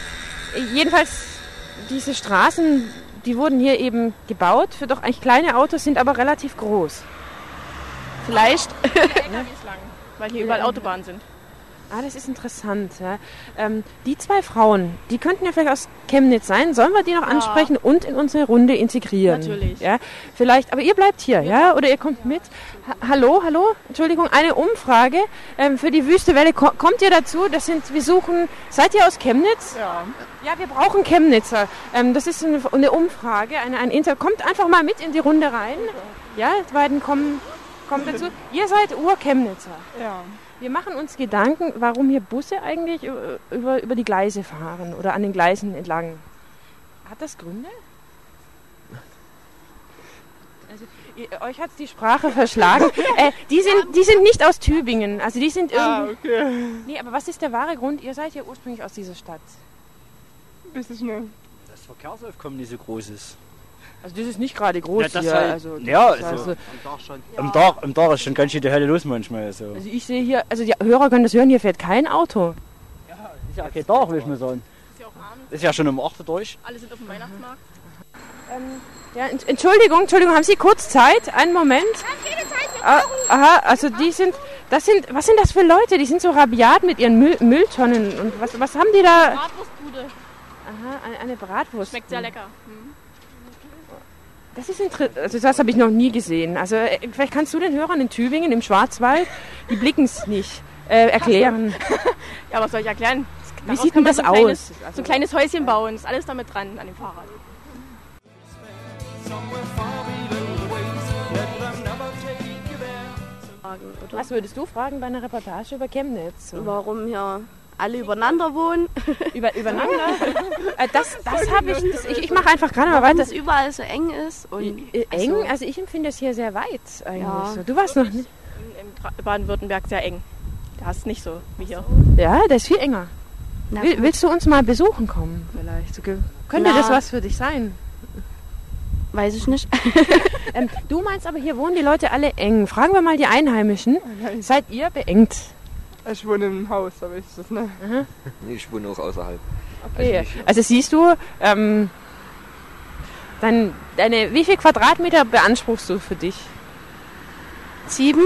jedenfalls diese Straßen, die wurden hier eben gebaut für doch eigentlich kleine Autos, sind aber relativ groß. Vielleicht lang, weil hier überall Ja. Autobahnen sind. Ah, das ist interessant. Ja. Ähm, die zwei Frauen, die könnten ja vielleicht aus Chemnitz sein. Sollen wir die noch Ja. ansprechen und in unsere Runde integrieren? Natürlich. Ja, vielleicht. Aber ihr bleibt hier, ja? Oder ihr kommt mit. Ha hallo, hallo. Entschuldigung, eine Umfrage ähm, für die Wüste Welle. Ko kommt ihr dazu? Das sind, wir suchen. Seid ihr aus Chemnitz? Ja. Ja, wir brauchen Chemnitzer. Ähm, das ist eine, eine Umfrage, eine, ein Inter. Kommt einfach mal mit in die Runde rein. Ja, die beiden kommen, kommen dazu. Ihr seid Ur-Chemnitzer. Ja. Wir machen uns Gedanken, warum hier Busse eigentlich über, über, über die Gleise fahren oder an den Gleisen entlang. Hat das Gründe? Also, ihr, euch hat die Sprache verschlagen. äh, die, sind, die sind nicht aus Tübingen. Also die sind Ah, irgendwie. okay. Nee, aber was ist der wahre Grund? Ihr seid ja ursprünglich aus dieser Stadt. Bisschen schnell. Das Verkehrsaufkommen nicht so groß ist. Also das ist nicht gerade groß Ja, das hier. halt- also, ja, also- also, Am Tag schon. Am Tag, am Tag ist schon ganz schön die Hölle los manchmal. Also. also ich sehe hier, also die Hörer können das hören, hier fährt kein Auto. ist ja kein Tag, will ich mal sagen. Ist ja auch abends. Ist ja schon um 8 Uhr durch. Alle sind auf dem Weihnachtsmarkt. Ähm, ja, Ent- Entschuldigung, Entschuldigung, haben Sie kurz Zeit? Einen Moment. Ah, aha, also die sind, das sind, was sind das für Leute? Die sind so rabiat mit ihren Müll, Mülltonnen und was, was haben die da? Bratwurstbude. Aha, eine, eine Bratwurst. Schmeckt sehr lecker. Das ist interessant, also das habe ich noch nie gesehen. Also äh, vielleicht kannst du den Hörern in Tübingen, im Schwarzwald, die blicken es nicht, äh, erklären. Ja, was soll ich erklären? Wie sieht denn man das so kleines, aus? Also- so ein kleines Häuschen bauen. Ist alles damit dran an dem Fahrrad. Was würdest du fragen bei einer Reportage über Chemnitz? Warum hier alle übereinander wohnen? Über, übereinander? Äh, das das habe ich, das, ich, ich mache einfach gerade mal weiter. es überall so eng ist. Und Eng? Also- Also ich empfinde es hier sehr weit eigentlich. Ja. So. Du warst noch nicht. Tra- Baden-Württemberg sehr eng. Da ist nicht so wie hier. Ja, der ist viel enger. Na Will, willst du uns mal besuchen kommen vielleicht? So, könnte Na. das was für dich sein? Weiß ich nicht. Ähm, du meinst aber, hier wohnen die Leute alle eng. Fragen wir mal die Einheimischen. Seid ihr beengt? Ich wohne im Haus, aber ich das ne. Nee, ich wohne auch außerhalb. Okay. Also nicht- Also siehst du, ähm, Dein, deine, wie viel Quadratmeter beanspruchst du für dich? Sieben.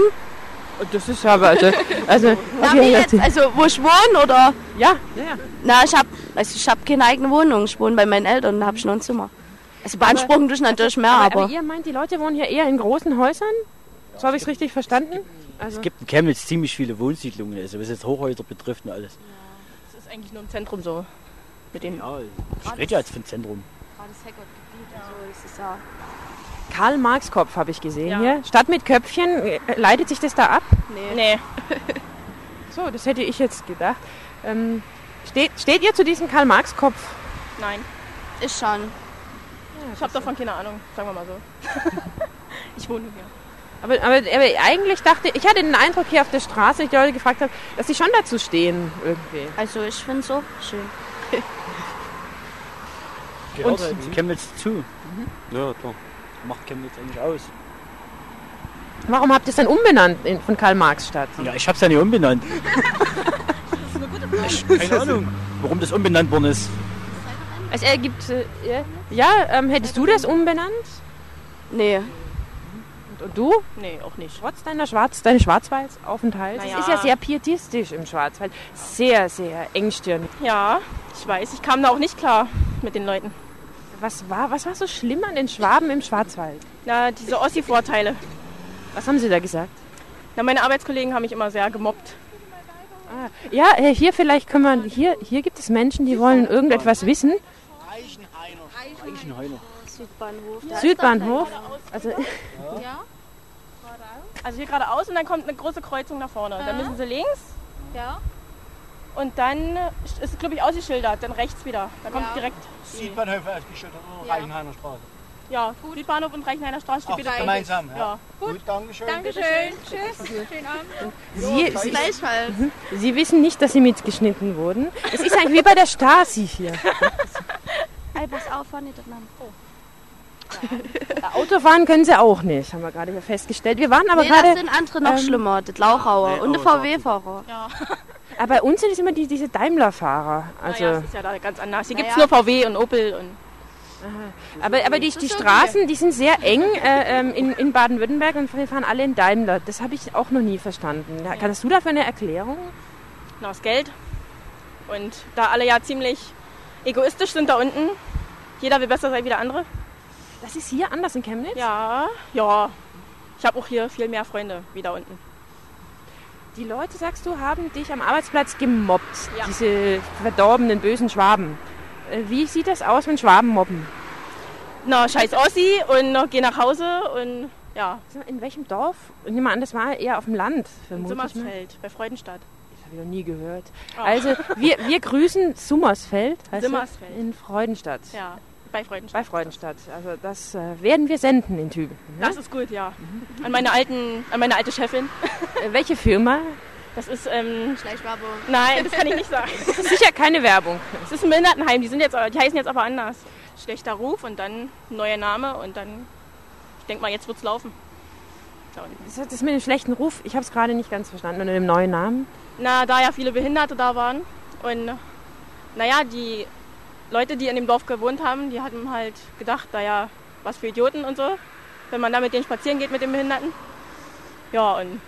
Das ist aber, also, also, okay, jetzt? Also, wo ich wohne, oder? Ja, ja, ja. Na, ich hab, also ich hab keine eigene Wohnung. Ich wohne bei meinen Eltern und da hab ich noch ein Zimmer. Also beanspruchen tue ich natürlich mehr, aber, aber... aber ihr meint, die Leute wohnen hier eher in großen Häusern? So habe ich es richtig verstanden? Also, Es gibt in Chemnitz ziemlich viele Wohnsiedlungen, also was jetzt Hochhäuser betrifft und alles. Das ist eigentlich nur im Zentrum so. Mit dem Ja, ich rede ja jetzt von Zentrum. Gerade das Heckertgebiet und so, das ist ja... Karl-Marx-Kopf habe ich gesehen Ja. hier. Stadt mit Köpfchen, äh, leitet sich das da ab? Nee. nee. So, das hätte ich jetzt gedacht. Ähm, steht, steht ihr zu diesem Karl-Marx-Kopf? Nein. Ich schon. ich habe davon keine Ahnung, sagen wir mal so. ich wohne hier. Aber, aber, aber eigentlich dachte ich, hatte den Eindruck hier auf der Straße, ich die Leute gefragt habe, dass sie schon dazu stehen irgendwie. Also ich finde es so schön. Gehört Und- und Chemnitz zu. Ja, klar. Macht Chemnitz eigentlich aus. Warum habt ihr es dann umbenannt in, von Karl-Marx-Stadt? Ja, ich hab's ja nicht umbenannt. Ich, keine Ahnung, warum das umbenannt worden ist. Es ergibt, äh, ja, ja ähm, hättest du das umbenannt? Nee. Und, du? Nee, auch nicht. Trotz deiner Schwarz, deines Schwarzwaldsaufenthalts? Naja. Es ist ja sehr pietistisch im Schwarzwald. Sehr, sehr engstirnig. Ja, ich weiß, ich kam da auch nicht klar mit den Leuten. Was war, was war so schlimm an den Schwaben im Schwarzwald? Na, diese Ossi-Vorteile. Was haben sie da gesagt? Na, meine Arbeitskollegen haben mich immer sehr gemobbt. Ah, ja, äh, hier vielleicht können wir, hier, hier gibt es Menschen, die wollen irgendetwas wissen. Eichenhainer. Südbahnhof. Südbahnhof. Also, Ja. Also hier geradeaus und dann kommt eine große Kreuzung nach vorne. Dann müssen sie links. Ja. Und dann ist es, glaube ich, ausgeschildert. Dann rechts wieder. Da kommt Ja. direkt. Südbahnhof ausgeschildert oder Reichenhainer Straße? Ja, Südbahnhof und Reichenhainer Straße steht wieder gemeinsam, ja. Ja. Gut, Dankeschön. Dankeschön. Tschüss. Schönen Abend. Sie, sie, Gleichfalls. Sie wissen nicht, dass sie mitgeschnitten wurden. Es ist eigentlich wie bei der Stasi hier. Ey, pass auf, fahr nicht durcheinander. Autofahren können sie auch nicht, haben wir gerade hier festgestellt. Wir waren aber nee, gerade. das sind andere noch ähm, schlimmer. Das Lauchauer Nee, und der aber VW-Fahrer. Ja. Aber bei uns sind es immer die, diese Daimler-Fahrer. Also, naja, das ist ja da ganz anders. Hier Naja. gibt es nur VW und Opel. Und aber, aber die, die. Straßen, die sind sehr eng äh, ähm, in, in Baden-Württemberg und wir fahren alle in Daimler. Das habe ich auch noch nie verstanden. Ja, Kannst du dafür eine Erklärung? na, das Geld. Und da alle ja ziemlich egoistisch sind da unten. Jeder will besser sein wie der andere. Das ist hier anders in Chemnitz? Ja, ja. Ich habe auch hier viel mehr Freunde wie da unten. Die Leute, sagst du, haben dich am Arbeitsplatz gemobbt. Ja. Diese verdorbenen, bösen Schwaben. Äh, Wie sieht das aus, wenn Schwaben mobben? Na, scheiß Ossi und noch geh nach Hause und ja. In welchem Dorf? Ich nehme an, das war eher auf dem Land, In vermute ich mal. Summersfeld, bei Freudenstadt. Das habe ich noch nie gehört. Oh. Also, wir, wir grüßen Summersfeld, heißt? Simmersfeld. in Freudenstadt. Ja, bei Freudenstadt. Bei Freudenstadt. Also das äh, werden wir senden in Tübingen. ne? Das ist gut, ja. An meine alten, an meine alte Chefin. Äh, Welche Firma? Das ist, ähm, Schleichwerbung. nein, das kann ich nicht sagen. Das ist sicher keine Werbung. Es ist ein Behindertenheim, die sind jetzt, die heißen jetzt aber anders. Schlechter Ruf und dann neuer Name und dann, ich denke mal, jetzt wird's laufen. So, und- Das ist das mit dem schlechten Ruf. Ich habe es gerade nicht ganz verstanden. Unter dem neuen Namen. Na, da ja viele Behinderte da waren und naja, die Leute, die in dem Dorf gewohnt haben, die hatten halt gedacht, naja, was für Idioten und so, wenn man da mit denen spazieren geht mit den Behinderten. Ja, und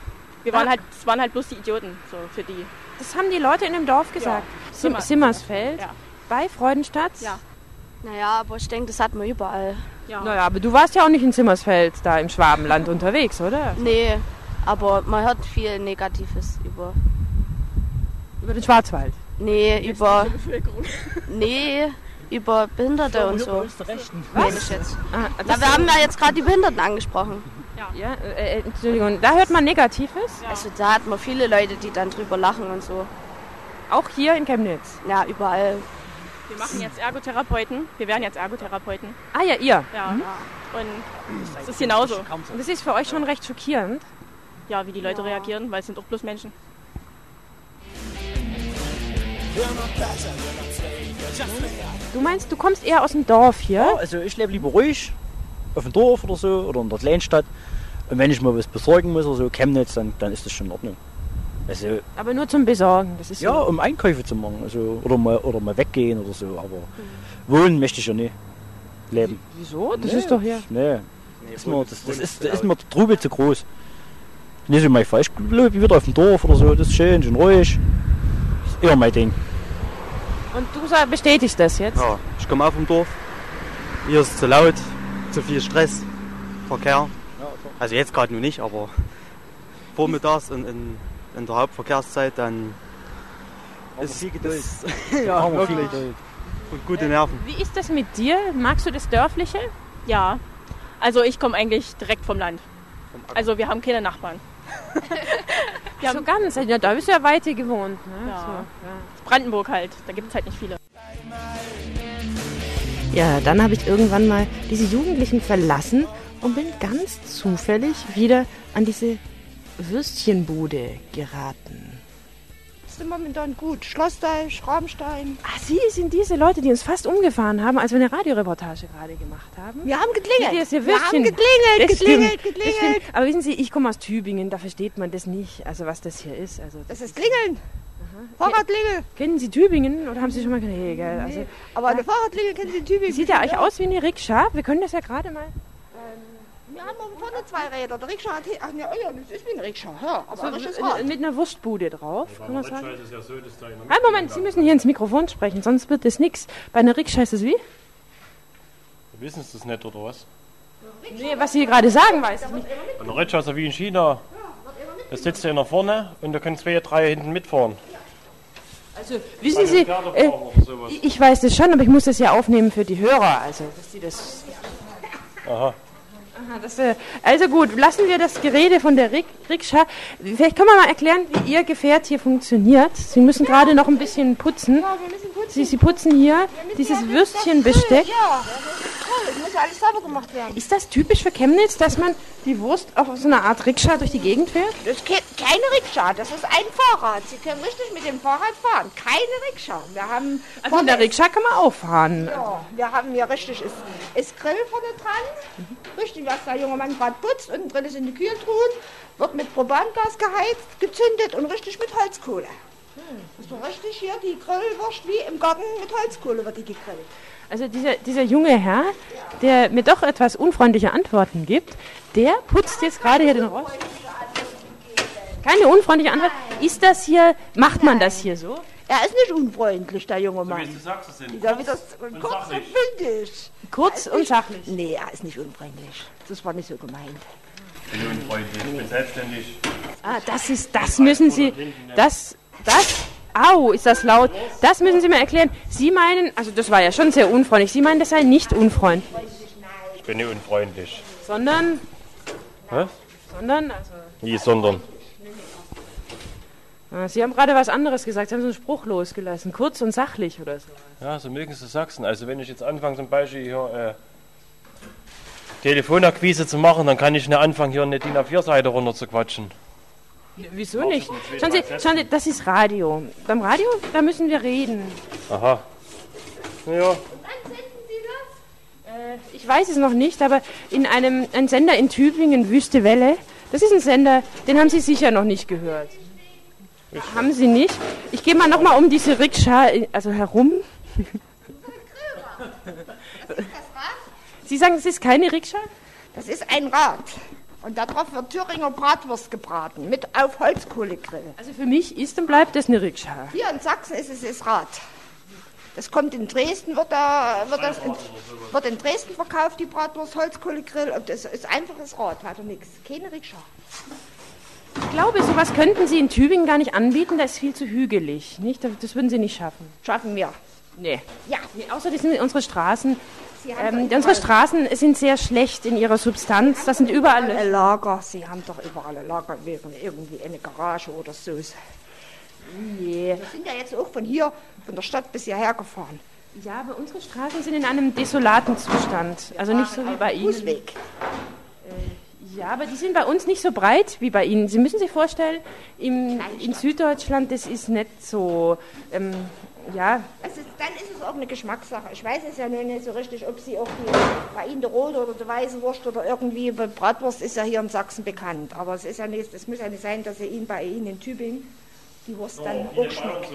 wir waren Ah. halt, es waren halt bloß die Idioten, so für die. Das haben die Leute in dem Dorf gesagt. Sim Simmer- Simmersfeld. Ja. Bei Freudenstadt. Ja. Naja, aber ich denke, das hat man überall. Ja. Naja, aber du warst ja auch nicht in Simmersfeld, da im Schwabenland unterwegs, oder? Nee, aber man hört viel Negatives über. Über den Schwarzwald. Nee, über. Nee, über Behinderte und so. Meine ich jetzt. Ah, Na, wir haben ja jetzt gerade die Behinderten angesprochen. Ja, äh, äh, Entschuldigung, da hört man Negatives? Also da hat man viele Leute, die dann drüber lachen und so. Auch hier in Chemnitz? Ja, überall. Wir machen jetzt Ergotherapeuten. Wir werden jetzt Ergotherapeuten. Ah ja, ihr. Ja. Mhm. Und es ist genauso. Und das ist für euch schon recht schockierend. Ja, wie die Leute reagieren, weil es sind auch bloß Menschen. Du meinst, du kommst eher aus dem Dorf hier? Ja, also ich lebe lieber ruhig, auf dem Dorf oder so, oder in der Kleinstadt. Und wenn ich mal was besorgen muss oder so, Chemnitz, dann, dann ist das schon in Ordnung. Also, Aber nur zum Besorgen. Das ist ja, so. um Einkäufe zu machen, also, oder, mal, oder mal weggehen oder so, aber wohnen möchte ich ja nicht. leben. Wieso? Das Nee, ist doch hier. Nee. Das ist mir, das, das ist, das ist mir der Trubel zu groß. Nicht so mein Fall. Ich lebe wieder auf dem Dorf oder so. Das ist schön, schön ruhig. Das ist eher mein Ding. Und du bestätigst das jetzt? Ja, ich komme auch vom Dorf. Hier ist es zu laut, zu viel Stress, Verkehr. Also jetzt gerade nur nicht, aber vormittags in, in, in der Hauptverkehrszeit dann ist viel Geduld. ist- ja, Haben wir viel wirklich. Geduld. Und gute Nerven. Wie ist das mit dir? Magst du das Dörfliche? Ja, also ich komme eigentlich direkt vom Land. Also wir haben keine Nachbarn. Ja, so ganz. Ja, da bist du ja weiter gewohnt. Ne? Ja. So, ja. Brandenburg halt, da gibt es halt nicht viele. Ja, dann habe ich irgendwann mal diese Jugendlichen verlassen und bin ganz zufällig wieder an diese Würstchenbude geraten. Das ist momentan gut. Schlossdeich, Rabenstein. Ah, Sie sind diese Leute, die uns fast umgefahren haben, als wir eine Radioreportage gerade gemacht haben. Wir haben geklingelt. Wir Würstchen. haben geklingelt, Das geklingelt, stimmt, geklingelt. Das. Aber wissen Sie, ich komme aus Tübingen, da versteht man das nicht, also was das hier ist. Also Das ist Klingeln. Fahrradklingel. Kennen Sie Tübingen oder haben Sie schon mal gehört? Nee, gell? Also, Aber eine Fahrradklingel kennen Sie in Tübingen. Sieht ja eigentlich aus wie eine Rikscha. Wir können das ja gerade mal. Wir haben vorne zwei Räder. Der Rikscha hat hier. Ach, ne, ja, das ist wie ein Rikscha. Ja, aber So, ein richtiges äh, mit einer Wurstbude drauf, kann man sagen. ist ja so, dass da in Ein Moment, Sie müssen hier ins Mikrofon sprechen, sonst wird das nichts. Bei einer Rikscha ist es wie? Wissen Sie das nicht, oder was? Nee, was Sie gerade sagen, weiß ich nicht. Eine Ritscha ist ja wie in China. Da sitzt einer vorne und da können zwei, drei hinten mitfahren. Also, wissen Sie, äh, ich- weiß das schon, aber ich muss das ja aufnehmen für die Hörer, also, dass Sie das... Aha. Aha, das äh, also gut, lassen wir das Gerede von der Rik Rikscha. Vielleicht können wir mal erklären, wie Ihr Gefährt hier funktioniert. Sie müssen gerade noch ein bisschen putzen. Sie, Sie putzen hier dieses Würstchenbesteck. Ja, das ist muss ja alles sauber gemacht werden. Ist das typisch für Chemnitz, dass man die Wurst auf so einer Art Rikscha durch die Gegend fährt? Das ist ke- keine Rikscha, das ist ein Fahrrad. Sie können richtig mit dem Fahrrad fahren. Keine Rikscha. Wir haben Also in der Rikscha kann man auch fahren. Ja, wir haben hier richtig, ist, ist Grill vorne dran. Richtig, was der junge Mann gerade putzt. Unten drin sind die Kühltruhen. Wird mit Propangas geheizt, gezündet und richtig mit Holzkohle. Das ist so richtig hier die Grillwurst wie im Garten mit Holzkohle wird die gegrillt. Also dieser, dieser junge Herr, der mir doch etwas unfreundliche Antworten gibt, der putzt jetzt gerade hier den Rost. Keine unfreundliche Antwort. Ist das hier, macht man das hier so? Er ist nicht unfreundlich, der junge Mann. Wie du sagst, es sind. Wie das, und kurz sachlich. und bündig. Kurz und sachlich. Nee, er ist nicht unfreundlich. Das war nicht so gemeint. Ich bin unfreundlich, ich bin selbstständig. Ah, das ist, das müssen Sie, das, das, au, ist das laut. Das müssen Sie mir erklären. Sie meinen, also das war ja schon sehr unfreundlich, Sie meinen, das sei nicht unfreundlich, Ich bin nicht unfreundlich. sondern, Hä? sondern, also, Wie, sondern? ah, Sie haben gerade was anderes gesagt, Sie haben so einen Spruch losgelassen, kurz und sachlich oder so. Ja, so mögen Sie Sachsen. Also wenn ich jetzt anfange zum Beispiel hier äh, Telefonakquise zu machen, dann kann ich nicht anfangen, hier eine DIN A4-Seite runter zu quatschen. Wieso nicht? Schauen Sie, schauen Sie, das ist Radio. Beim Radio, da müssen wir reden. Aha. Ja. Äh, Ich weiß es noch nicht, aber in einem ein Sender in Tübingen, Wüste Welle, das ist ein Sender, den haben Sie sicher noch nicht gehört. Haben Sie nicht? Ich gehe mal nochmal um diese Rikscha, also herum. Sie sagen, es ist keine Rikscha? Das ist ein Rad. Und darauf wird Thüringer Bratwurst gebraten, mit auf Holzkohlegrill. Also für mich ist und bleibt das eine Rikscha. Hier in Sachsen ist es das Rad. Das kommt in Dresden, wird, da, wird, das in, wird in Dresden verkauft, die Bratwurst Holzkohlegrill. Und das ist einfaches Rad, weiter nichts. Keine Rikscha. Ich glaube, sowas könnten Sie in Tübingen gar nicht anbieten, das ist viel zu hügelig. Nicht? Das würden Sie nicht schaffen. Schaffen wir. Nee. Ja. Nee, außerdem sind unsere Straßen, ähm, unsere Straßen sind sehr schlecht in ihrer Substanz. Das sind überall Lager. Sie haben doch überall Lager wegen irgendwie eine Garage oder so. Yeah. Wir sind ja jetzt auch von hier, von der Stadt bis hierher gefahren. Ja, aber unsere Straßen sind in einem desolaten Zustand. Also nicht so wie bei Ihnen. Fußweg. Ja, aber die sind bei uns nicht so breit wie bei Ihnen. Sie müssen sich vorstellen, im, in Süddeutschland, das ist nicht so, ähm, ja, ist, dann ist es auch eine Geschmackssache. Ich weiß es ja nur nicht so richtig, ob Sie auch die, bei Ihnen die rote oder die weiße Wurst oder irgendwie, Bratwurst ist ja hier in Sachsen bekannt. Aber es ist ja nicht, es muss ja nicht sein, dass Sie Ihnen bei Ihnen in Tübingen die Wurst dann auch schmeckt.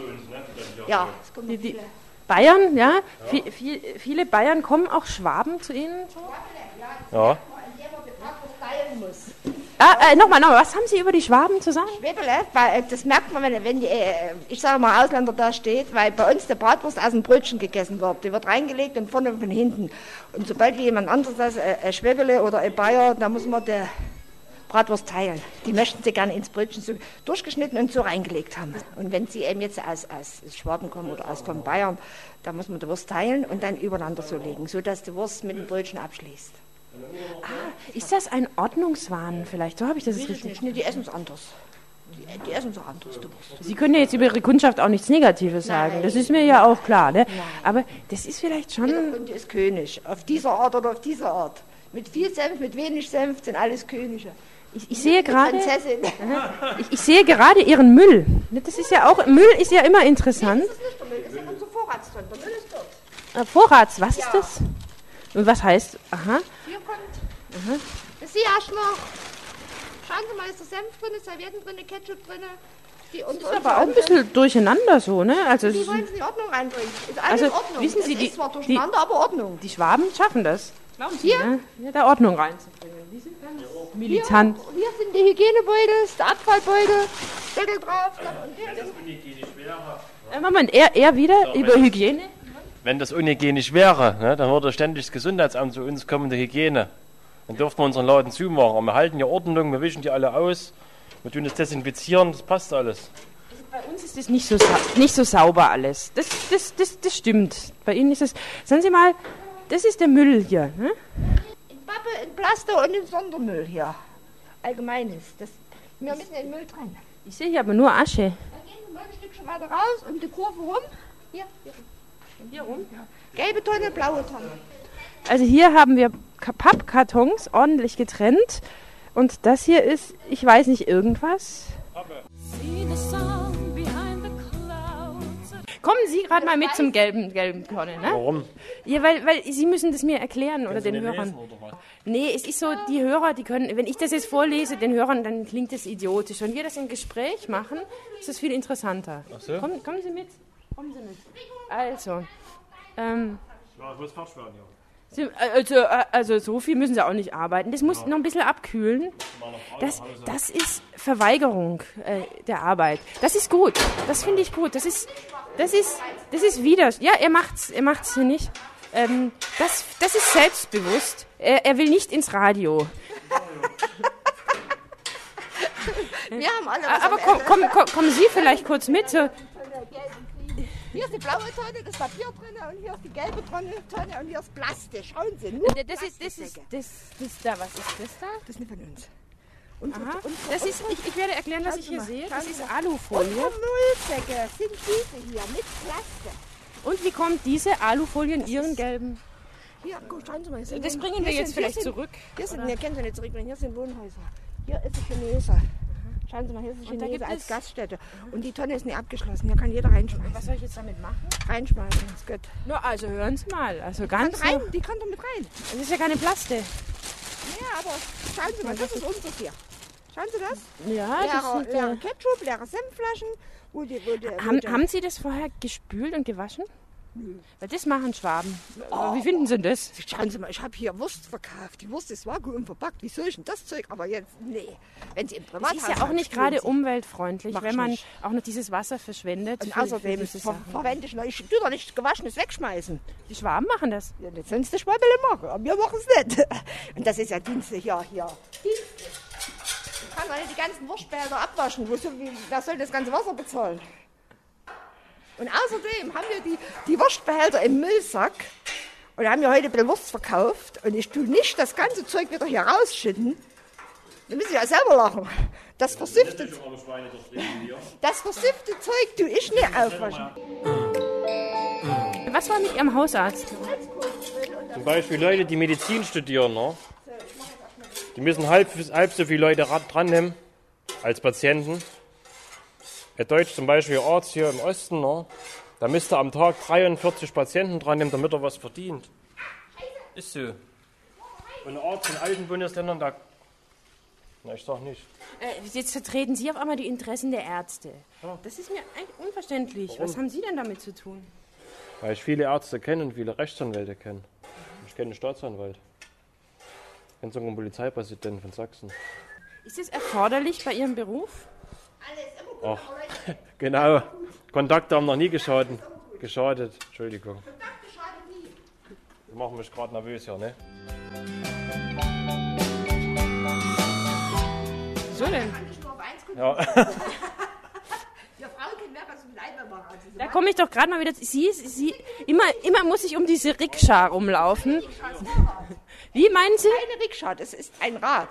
Ja, es kommen die, die, viele. Bayern, ja. Vi- viel- viele Bayern kommen auch Schwaben zu Ihnen. Ja. Ah, äh, nochmal, nochmal, was haben Sie über die Schwaben zu sagen? Schwebele, weil äh, das merkt man, wenn, wenn die, äh, ich sage mal, Ausländer da steht, weil bei uns der Bratwurst aus dem Brötchen gegessen wird. Die wird reingelegt und vorne und von hinten. Und sobald jemand anderes das, äh, ein Schwebele oder ein Bayer, da muss man die Bratwurst teilen. Die möchten sie gerne ins Brötchen so durchgeschnitten und so reingelegt haben. Und wenn sie eben jetzt aus, aus Schwaben kommen oder aus von Bayern, da muss man die Wurst teilen und dann übereinander so legen, sodass die Wurst mit dem Brötchen abschließt. Ist das ein Ordnungswahn vielleicht? So habe ich das ich richtig. nicht, nee, die essen es anders. Die, die essen es anders. Sie können ja jetzt über Ihre Kundschaft auch nichts Negatives sagen. Nein. Das ist mir ja auch klar. Ne? Aber das ist vielleicht schon. Jeder Kunde ist König. Auf dieser Art oder auf dieser Art. Mit viel Senf, mit wenig Senf sind alles Könige. Ich, ich sehe gerade. Ich, ich sehe gerade Ihren Müll. Ne, Das ist ja auch. Müll ist ja immer interessant. Das ist nicht der Müll, das ist ja unser Vorratston. Der Müll ist dort. Äh, Vorrats, was ist das? Und was heißt? Aha. Hier kommt aha. das Siaschner. Schauen Sie mal, ist da Senf drin, Servietten drin, Ketchup drin. Die Das ist aber auch ein bisschen durcheinander so, ne? Also, Die ist- wollen es in Ordnung reinbringen. Ist alles also in Ordnung. wissen Sie, Es die, ist zwar die, durcheinander, aber Ordnung. die Schwaben schaffen das. Glauben Sie, Hier? ne? Ja, da Ordnung reinzubringen. Die sind ganz militant. Hier, hier sind die Hygienebeutel, ist der Abfallbeutel, Deckel drauf. Und hier ist Äh, Moment, er, er wieder über Hygiene? Wenn das unhygienisch wäre, ne, dann würde ständig das Gesundheitsamt zu uns kommen, die Hygiene. Dann dürften wir unseren Laden zumachen. Aber wir halten ja Ordnung, wir wischen die alle aus, wir tun das desinfizieren, das passt alles. Bei uns ist es nicht so, nicht so sauber alles. Das, das, das, das stimmt. Bei Ihnen ist es. Sagen Sie mal, das ist der Müll hier. Ne? in Pappe, in Plaster und in Sondermüll hier. Allgemeines. Das, wir müssen den Müll trennen. Ich sehe hier aber nur Asche. Dann gehen wir mal ein Stückchen weiter raus, um die Kurve rum. Hier, hier. Hier rum? Ja. Gelbe Tonne, blaue Tonne. Also hier haben wir Ka- Pappkartons ordentlich getrennt. Und das hier ist, ich weiß nicht, irgendwas. Kommen Sie gerade mal mit zum gelben, gelben Tonne, ne? Warum? Ja, weil, weil Sie müssen das mir erklären oder den Hörern. lesen, oder was? Nee, es ist so, die Hörer, die können, wenn ich das jetzt vorlese, den Hörern, dann klingt das idiotisch. Wenn wir das im Gespräch machen, ist das viel interessanter. Ach so? Kommen, kommen Sie mit. Kommen Sie mit. Also, ähm, Ja, ich muss fertig werden, ja. Sie, also, äh, also so viel müssen Sie auch nicht arbeiten. Das muss noch ein bisschen abkühlen. Das, das ist Verweigerung äh, der Arbeit. Das ist gut. Das finde ich gut. Das ist, das ist, das ist wieder. Ja, er macht's, er macht's hier nicht. Ähm, das, das ist selbstbewusst. Er, er will nicht ins Radio. Wir haben alle was Aber komm, komm, komm, kommen Sie vielleicht kurz mit. So, Hier ist die blaue Tonne, das Papier drin und hier ist die gelbe Tonne, Tonne und hier ist Plastik. Schauen Sie, nur das ist, das ist, das, das da, was ist das da? Das ist nicht von uns. Und, Aha. und, Das ist, ich, ich werde erklären, was ich hier mal, sehe. Das ist. Alufolie. Unsere Müllsäcke sind diese hier mit Plastik. Und wie kommt diese Alufolie in Ihren gelben? Hier, guck, schauen Sie mal. Das bringen wir jetzt sind- vielleicht sind- zurück, Hier sind, oder? ne, können Sie nicht zurückbringen. Hier sind Wohnhäuser. Hier ist ein Chinese. Schauen Sie mal, hier ist ein Und da Chinese als Gaststätte. Und die Tonne ist nicht abgeschlossen. Hier kann jeder reinschmeißen. Was soll ich jetzt damit machen? Reinschmeißen, ist gut. Nur, also hören Sie mal. Also ganz. Kann rein, die kann doch mit rein. Das ist ja keine Plaste. Ja, aber schauen Sie mal, das ist unseres hier. Schauen Sie das? Ja, das leere, sind, leere Ketchup, leere Senfflaschen. Wo die, wo die, wo Haben, die, haben Sie das vorher gespült und gewaschen? Weil das machen Schwaben. Aber Wie finden Sie denn das? Schauen Sie mal, ich habe hier Wurst verkauft. Die Wurst ist vakuum verpackt. Wie soll ich denn das Zeug? Aber jetzt, nee. Wenn Sie im Das Privathaus ist ja auch nicht gerade umweltfreundlich, wenn man nicht. auch noch dieses Wasser verschwendet. Und außerdem ver Sachen. verwende ich noch. Ich tue doch nicht gewaschenes wegschmeißen. Die Schwaben machen das. Ja, das sollen sie die Schwabele machen. Aber wir machen es nicht. Und das ist ja Dienste hier. hier. Dienste. Ich kann doch nicht die ganzen Wurstbehälter abwaschen. Wer soll das ganze Wasser bezahlen? Und außerdem haben wir die, die Wurstbehälter im Müllsack. Und haben wir heute ein bisschen Wurst verkauft. Und ich tue nicht das ganze Zeug wieder hier rausschütten. Da müssen Sie ja selber lachen. Das versiffte, das versiffte Zeug tue ich nicht aufwaschen. Was war mit Ihrem Hausarzt? Zum Beispiel Leute, die Medizin studieren, ne? die müssen halb, halb so viele Leute ra- dran nehmen als Patienten. Der Deutsch zum Beispiel Arzt hier im Osten, ne? da müsste am Tag 43 Patienten dran nehmen, damit er was verdient. Ist so. Und Arzt in alten Bundesländern, da. Na, ich sag nicht. Äh, jetzt vertreten Sie auf einmal die Interessen der Ärzte. Das ist mir eigentlich unverständlich. Was Warum? haben Sie denn damit zu tun? Weil ich viele Ärzte kenne und viele Rechtsanwälte kenne. Ich kenne einen Staatsanwalt. Ich kenne sogar einen Polizeipräsidenten von Sachsen. Ist es erforderlich bei Ihrem Beruf? Ach, genau. Kontakte haben noch nie geschadet. Geschadet, Entschuldigung. Sie machen mich gerade nervös hier, ne? Wieso denn? Ja. Also, Da komme ich doch gerade mal wieder. Sie, sie, immer, immer muss ich um diese Rikscha rumlaufen. Wie meinen Sie? Keine Rikscha, das ist ein Rad.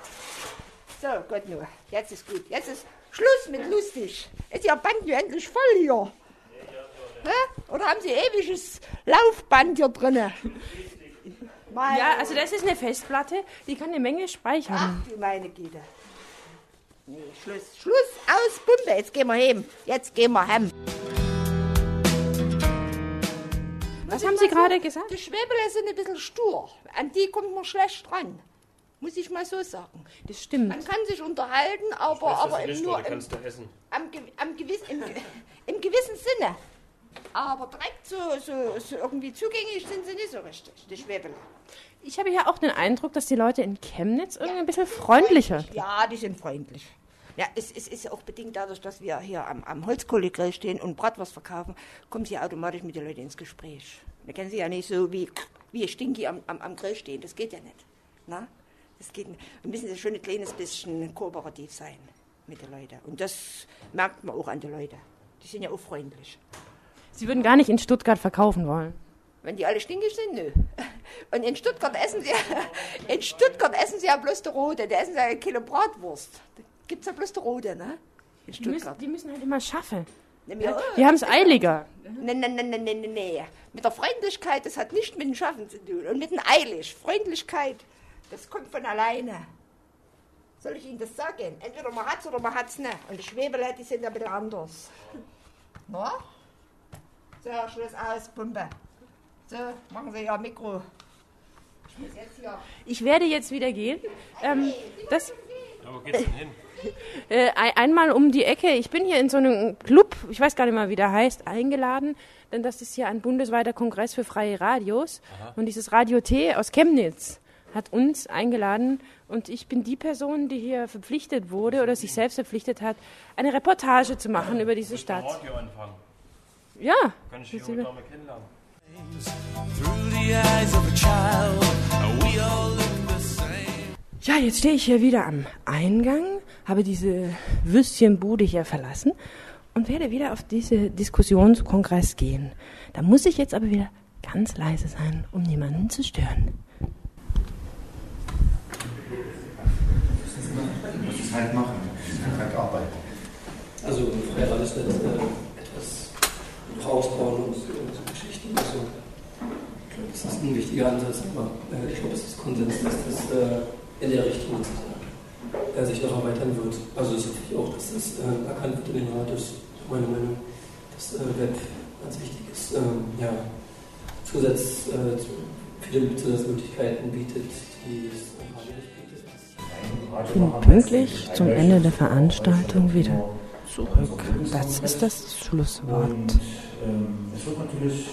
So, Gott nur. Jetzt ist gut. Jetzt ist Schluss mit lustig. Ist Ihr Band nur endlich voll hier? Hä? Oder haben Sie ewiges Laufband hier drinne? Ja, also das ist eine Festplatte, die kann eine Menge speichern. Ach du meine Güte. Nee, Schluss. Schluss aus Pumpe. Jetzt gehen wir heim. Jetzt gehen wir heim. Was haben Sie gerade gesagt? Die Schwäbele sind ein bisschen stur. An die kommt man schlecht dran. Muss ich mal so sagen. Das stimmt. Man kann sich unterhalten, aber, Weißt du, aber im, nur im, kannst du essen? am, am gewiss, im, im gewissen Sinne. Aber direkt so, so, so irgendwie zugänglich sind sie nicht so richtig, die Schwäbele. Ich habe ja auch den Eindruck, dass die Leute in Chemnitz irgendwie ein bisschen freundlicher Ja, die sind freundlich. Ja, es, es ist auch bedingt dadurch, dass wir hier am, am Holzkohlegrill stehen und Bratwurst verkaufen, kommen sie automatisch mit den Leuten ins Gespräch. Da können sie ja nicht so wie, wie Stinky am, am, am Grill stehen. Das geht ja nicht. Na? Das geht. Wir müssen schon ein kleines bisschen kooperativ sein mit den Leuten. Und das merkt man auch an den Leuten. Die sind ja auch freundlich. Sie würden gar nicht in Stuttgart verkaufen wollen. Wenn die alle stinkig sind, nö. Und in Stuttgart essen sie, in Stuttgart essen sie ja bloß die Rote. Da essen sie ja ein Kilo Bratwurst. Da gibt's ja bloß die Rote, ne? In Die müssen, Stuttgart. die müssen halt immer schaffen. Wir- Die haben es eiliger. Nee, nee, nee, nee, nee, nee. Mit der Freundlichkeit, das hat nichts mit dem Schaffen zu tun. Und mit dem Eilig. Freundlichkeit, das kommt von alleine. Soll ich Ihnen das sagen? Entweder man hat's oder man hat's nicht. Und die Schwebele, die sind ein bisschen anders. Na? So, Schluss aus, Pumpe. So, machen Sie Ihr Mikro. Ich muss jetzt hier... Ich werde jetzt wieder gehen. Ähm, das, Ja, wo geht's denn hin? äh, ein- einmal um die Ecke. Ich bin hier in so einem Club, ich weiß gar nicht mal, wie der heißt, eingeladen. Denn das ist hier ein bundesweiter Kongress für freie Radios. Aha. Und dieses Radio T aus Chemnitz hat uns eingeladen. Und ich bin die Person, die hier verpflichtet wurde oder sich selbst verpflichtet hat, eine Reportage zu machen über diese Stadt. Radio anfangen. Ja. Kann ich die junge Dame kennenlernen? Ja, jetzt stehe ich hier wieder am Eingang, habe diese Würstchenbude hier verlassen und werde wieder auf diese Diskussionskongress gehen. Da muss ich jetzt aber wieder ganz leise sein, um niemanden zu stören. Halt machen. Es ist halt Arbeit. Also Freirad ist nicht äh, etwas rausbauen und so, Geschichten. Also, ich glaube, das ist ein wichtiger Ansatz, aber äh, ich glaube, es ist Konsens, dass das äh, in der Richtung äh, sich noch erweitern wird. Also das hoffe ich auch, dass das äh, erkannt wird in den Radios. Meine Meinung, dass äh, Web ganz wichtig ist. Ähm, ja, Zusatz, äh, zu- viele Zusatzmöglichkeiten bietet, die es im pünktlich zum Ende der Veranstaltung wieder zurück. Das ist das Schlusswort. Es wird natürlich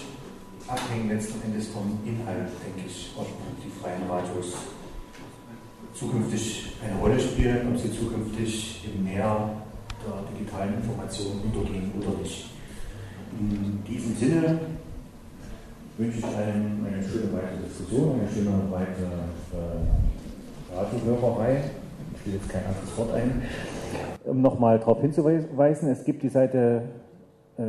abhängen letzten Endes vom Inhalt, denke ich, ob die freien Radios zukünftig eine Rolle spielen, ob sie zukünftig im Meer der digitalen Information untergehen oder nicht. In diesem Sinne wünsche ich allen eine schöne weitere Diskussion, eine schöne weitere äh, Radiohörerei. Ich will jetzt kein anderes Wort ein. Um nochmal darauf hinzuweisen, es gibt die Seite äh,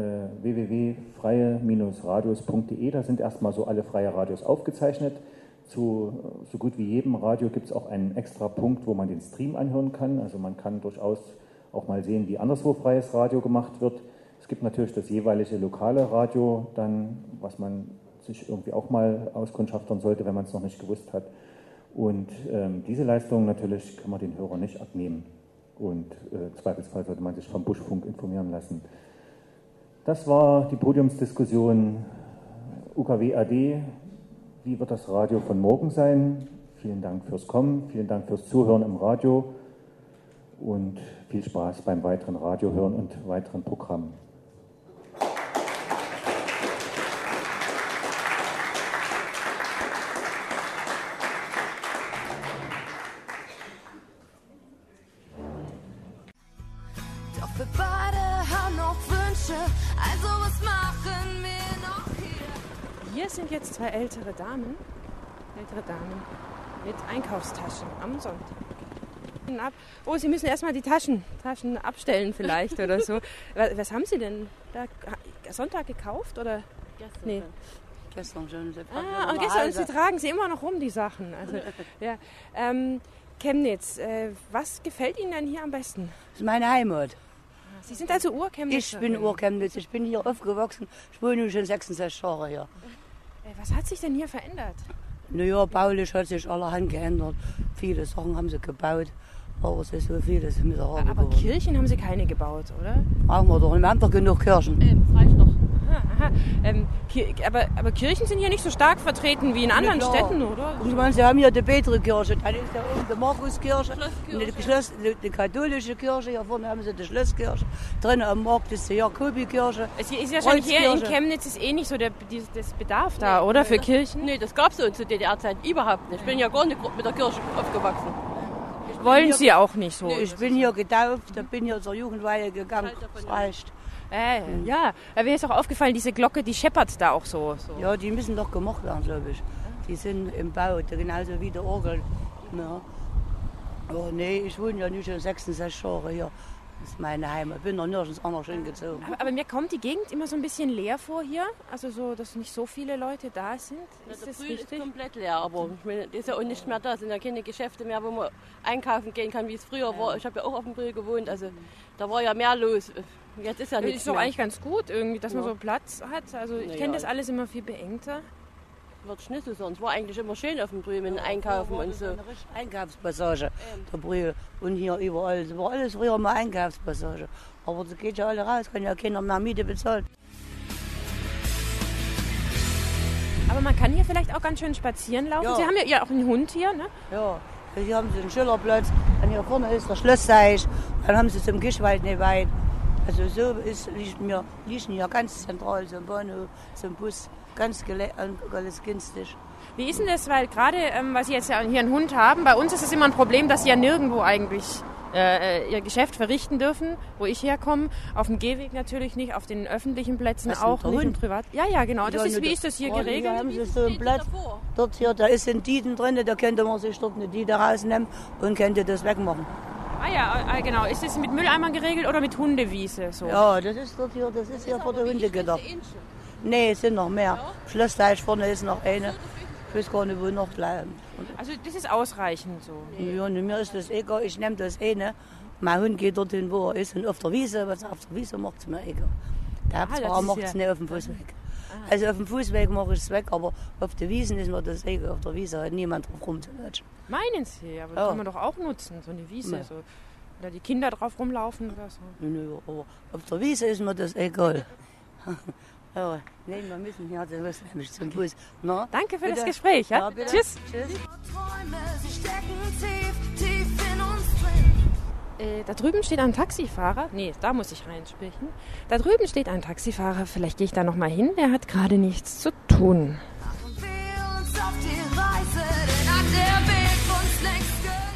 www.freie-radios.de, da sind erstmal so alle freie Radios aufgezeichnet. Zu so gut wie jedem Radio gibt es auch einen extra Punkt, wo man den Stream anhören kann. Also man kann durchaus auch mal sehen, wie anderswo freies Radio gemacht wird. Es gibt natürlich das jeweilige lokale Radio, dann, was man sich irgendwie auch mal auskundschaften sollte, wenn man es noch nicht gewusst hat. Und ähm, diese Leistung natürlich kann man den Hörer nicht abnehmen. Und äh, Zweifelsfall sollte man sich vom Buschfunk informieren lassen. Das war die Podiumsdiskussion UKW AD. Wie wird das Radio von morgen sein? Vielen Dank fürs Kommen, vielen Dank fürs Zuhören im Radio und viel Spaß beim weiteren Radiohören und weiteren Programmen. Wünsche, also was machen wir noch hier? Hier sind jetzt zwei ältere Damen, ältere Damen mit Einkaufstaschen am Sonntag. Ab. Oh, Sie müssen erstmal die Taschen, Taschen abstellen vielleicht oder so. Was, was haben Sie denn da Sonntag gekauft oder? Gestern. Nee. Gestern schon. Ah, und gestern, und Sie tragen sie immer noch rum, die Sachen. Also, ja. ähm, Chemnitz, äh, was gefällt Ihnen denn hier am besten? Das ist meine Heimat. Sie sind also Urchemnitz. Ich bin Urchemnitz. Ich bin hier aufgewachsen. Ich wohne schon 66 Jahre hier. Äh, Was hat sich denn hier verändert? Naja, baulich hat sich allerhand geändert. Viele Sachen haben sie gebaut. Aber es ist so vieles miserabel Aber geworden. Kirchen haben Sie keine gebaut, oder? Brauchen wir doch. Wir haben doch genug Kirchen. das reicht doch. Aha, aha. Ähm, aber, aber Kirchen sind hier nicht so stark vertreten wie in anderen klar. Städten, oder? Ich meine, sie haben hier die Petrikirche, dann ist da oben die Markuskirche, die, Schloss, die, die katholische Kirche, hier vorne haben sie die Schlosskirche, drinnen am Markt ist die Jakobikirche. Es ist wahrscheinlich hier in Chemnitz ist eh nicht so der, die- das Bedarf da, oder? Für Kirchen? Nee, das gab es so zu DDR-Zeiten überhaupt nicht. Ich bin ja gar nicht mit der Kirche aufgewachsen. Wollen Sie auch nicht so? Nee, ich bin hier getauft, da bin hier zur Jugendweihe gegangen. Das reicht. Äh, ja, aber mir ist auch aufgefallen, diese Glocke, die scheppert da auch so. so. Ja, die müssen doch gemacht werden, glaube ich. Die sind im Bau, genauso wie der Orgel. Ja. Aber nee, ich wohne ja nicht schon 66 Jahre hier. Das ist meine Heimat. Ich bin noch nirgends anders hingezogen. Aber, aber mir kommt die Gegend immer so ein bisschen leer vor hier. Also so, dass nicht so viele Leute da sind. Ist das Brühl ist komplett leer, aber ich meine, das ist ja auch nicht mehr da. Es sind ja keine Geschäfte mehr, wo man einkaufen gehen kann, wie es früher war. Ich habe ja auch auf dem Brühl gewohnt, also da war ja mehr los. Jetzt ist ja Das nichts ist doch eigentlich ganz gut irgendwie, dass man Ja. so Platz hat. Also ich kenne ja. das alles immer viel beengter. Wird nicht so sein. Es war eigentlich immer schön auf dem Brühl mit dem Einkaufen und so. Einkaufspassage, der Brühl. Und hier überall. Es war alles früher mal Einkaufspassage. Aber das geht ja alle raus, kann ja keiner mehr Miete bezahlen. Aber man kann hier vielleicht auch ganz schön spazieren laufen. Ja. Sie haben ja, ja auch einen Hund hier, ne? Ja, hier haben sie den Schillerplatz, dann hier vorne ist der Schlossteich, dann haben sie zum Gischwald nicht weit. Also so ist, liegt mir, liegen hier ganz zentral zum Bahnhof, zum Bus, ganz alles günstig. Wie ist denn das? Weil gerade, ähm, weil Sie jetzt ja hier einen Hund haben, bei uns ist es immer ein Problem, dass Sie ja nirgendwo eigentlich äh, Ihr Geschäft verrichten dürfen, wo ich herkomme. Auf dem Gehweg natürlich nicht, auf den öffentlichen Plätzen Was, auch nicht privat. Ja, ja, genau. Das Ja, ist, wie ist das hier Oh, geregelt? Hier haben sie so ein Blatt. Dort hier, da ist ein Dieten drin, da könnte man sich dort eine Diete rausnehmen und könnte das wegmachen. Ah ja, ah, genau. Ist das mit Mülleimern geregelt oder mit Hundewiese? So? Ja, das ist dort hier, das ist hier vor der Hunde gedacht. Nee, es sind noch mehr. Schlossteich vorne ist noch eine. Ich weiß gar nicht, wo noch bleiben. Also das ist ausreichend so. Ja, und mir ist das egal, ich nehme das nicht. Mein Hund geht dorthin, wo er ist. Und auf der Wiese, was auf der Wiese macht es mir egal. Der Ah, ist macht ja- es nicht auf dem Fußweg. Also auf dem Fußweg mache ich es weg, aber auf der Wiese ist mir das egal. Auf der Wiese hat niemand drauf rumzulatschen. Meinen Sie? Aber das Ja. kann man doch auch nutzen, so eine Wiese. Ja. So. Oder die Kinder drauf rumlaufen oder so. Nö, aber auf der Wiese ist mir das egal. ja, nee, wir müssen hier also was nämlich zum Bus. Na, Danke für das bitte. Gespräch. Ja? bitte. Tschüss. Tschüss. Träume, sie stecken tief, tief in uns drin. Äh, da drüben steht ein Taxifahrer. Nee, da muss ich reinsprechen. Da drüben steht ein Taxifahrer. Vielleicht gehe ich da noch mal hin. Der hat gerade nichts zu tun.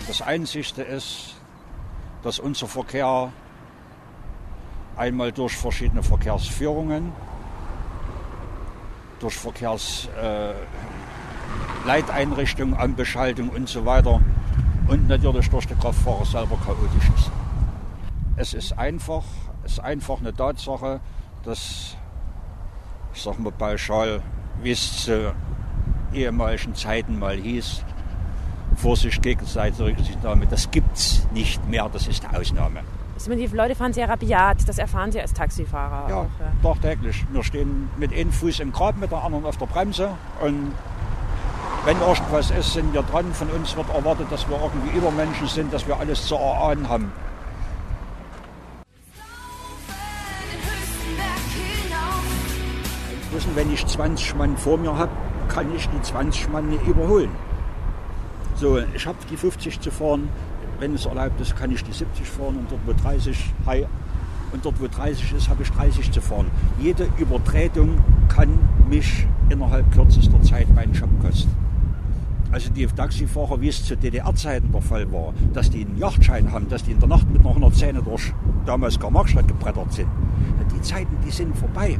Das Einzigste ist, dass unser Verkehr einmal durch verschiedene Verkehrsführungen, durch Verkehrsleiteinrichtungen, äh, Ampelschaltung und so weiter und natürlich durch die Kraftfahrer selber chaotisch ist. Es ist einfach, es ist einfach eine Tatsache, dass, ich sag mal pauschal, wie es zu ehemaligen Zeiten mal hieß, Vorsicht, gegenseitige Rücksichtnahme, das gibt's nicht mehr, das ist eine Ausnahme. Die Leute fahren sehr rabiat. Das erfahren sie als Taxifahrer Ja, auch. Täglich. Wir stehen mit einem Fuß im Grab, mit der anderen auf der Bremse. Und wenn irgendwas ist, sind wir dran. Von uns wird erwartet, dass wir irgendwie Übermenschen sind, dass wir alles zu erahnen haben. Wenn ich 20 Mann vor mir habe, kann ich die 20 Mann nicht überholen. So, ich habe die 50 zu fahren. Wenn es erlaubt ist, kann ich die 70 fahren und dort, wo 30, hi, und dort, wo 30 ist, habe ich 30 zu fahren. Jede Übertretung kann mich innerhalb kürzester Zeit meinen Job kosten. Also die Taxifahrer, wie es zu DDR-Zeiten der Fall war, dass die einen Yachtschein haben, dass die in der Nacht mit einer 110 durch damals Karl-Marx-Stadt gebrettert sind. Die Zeiten, die sind vorbei.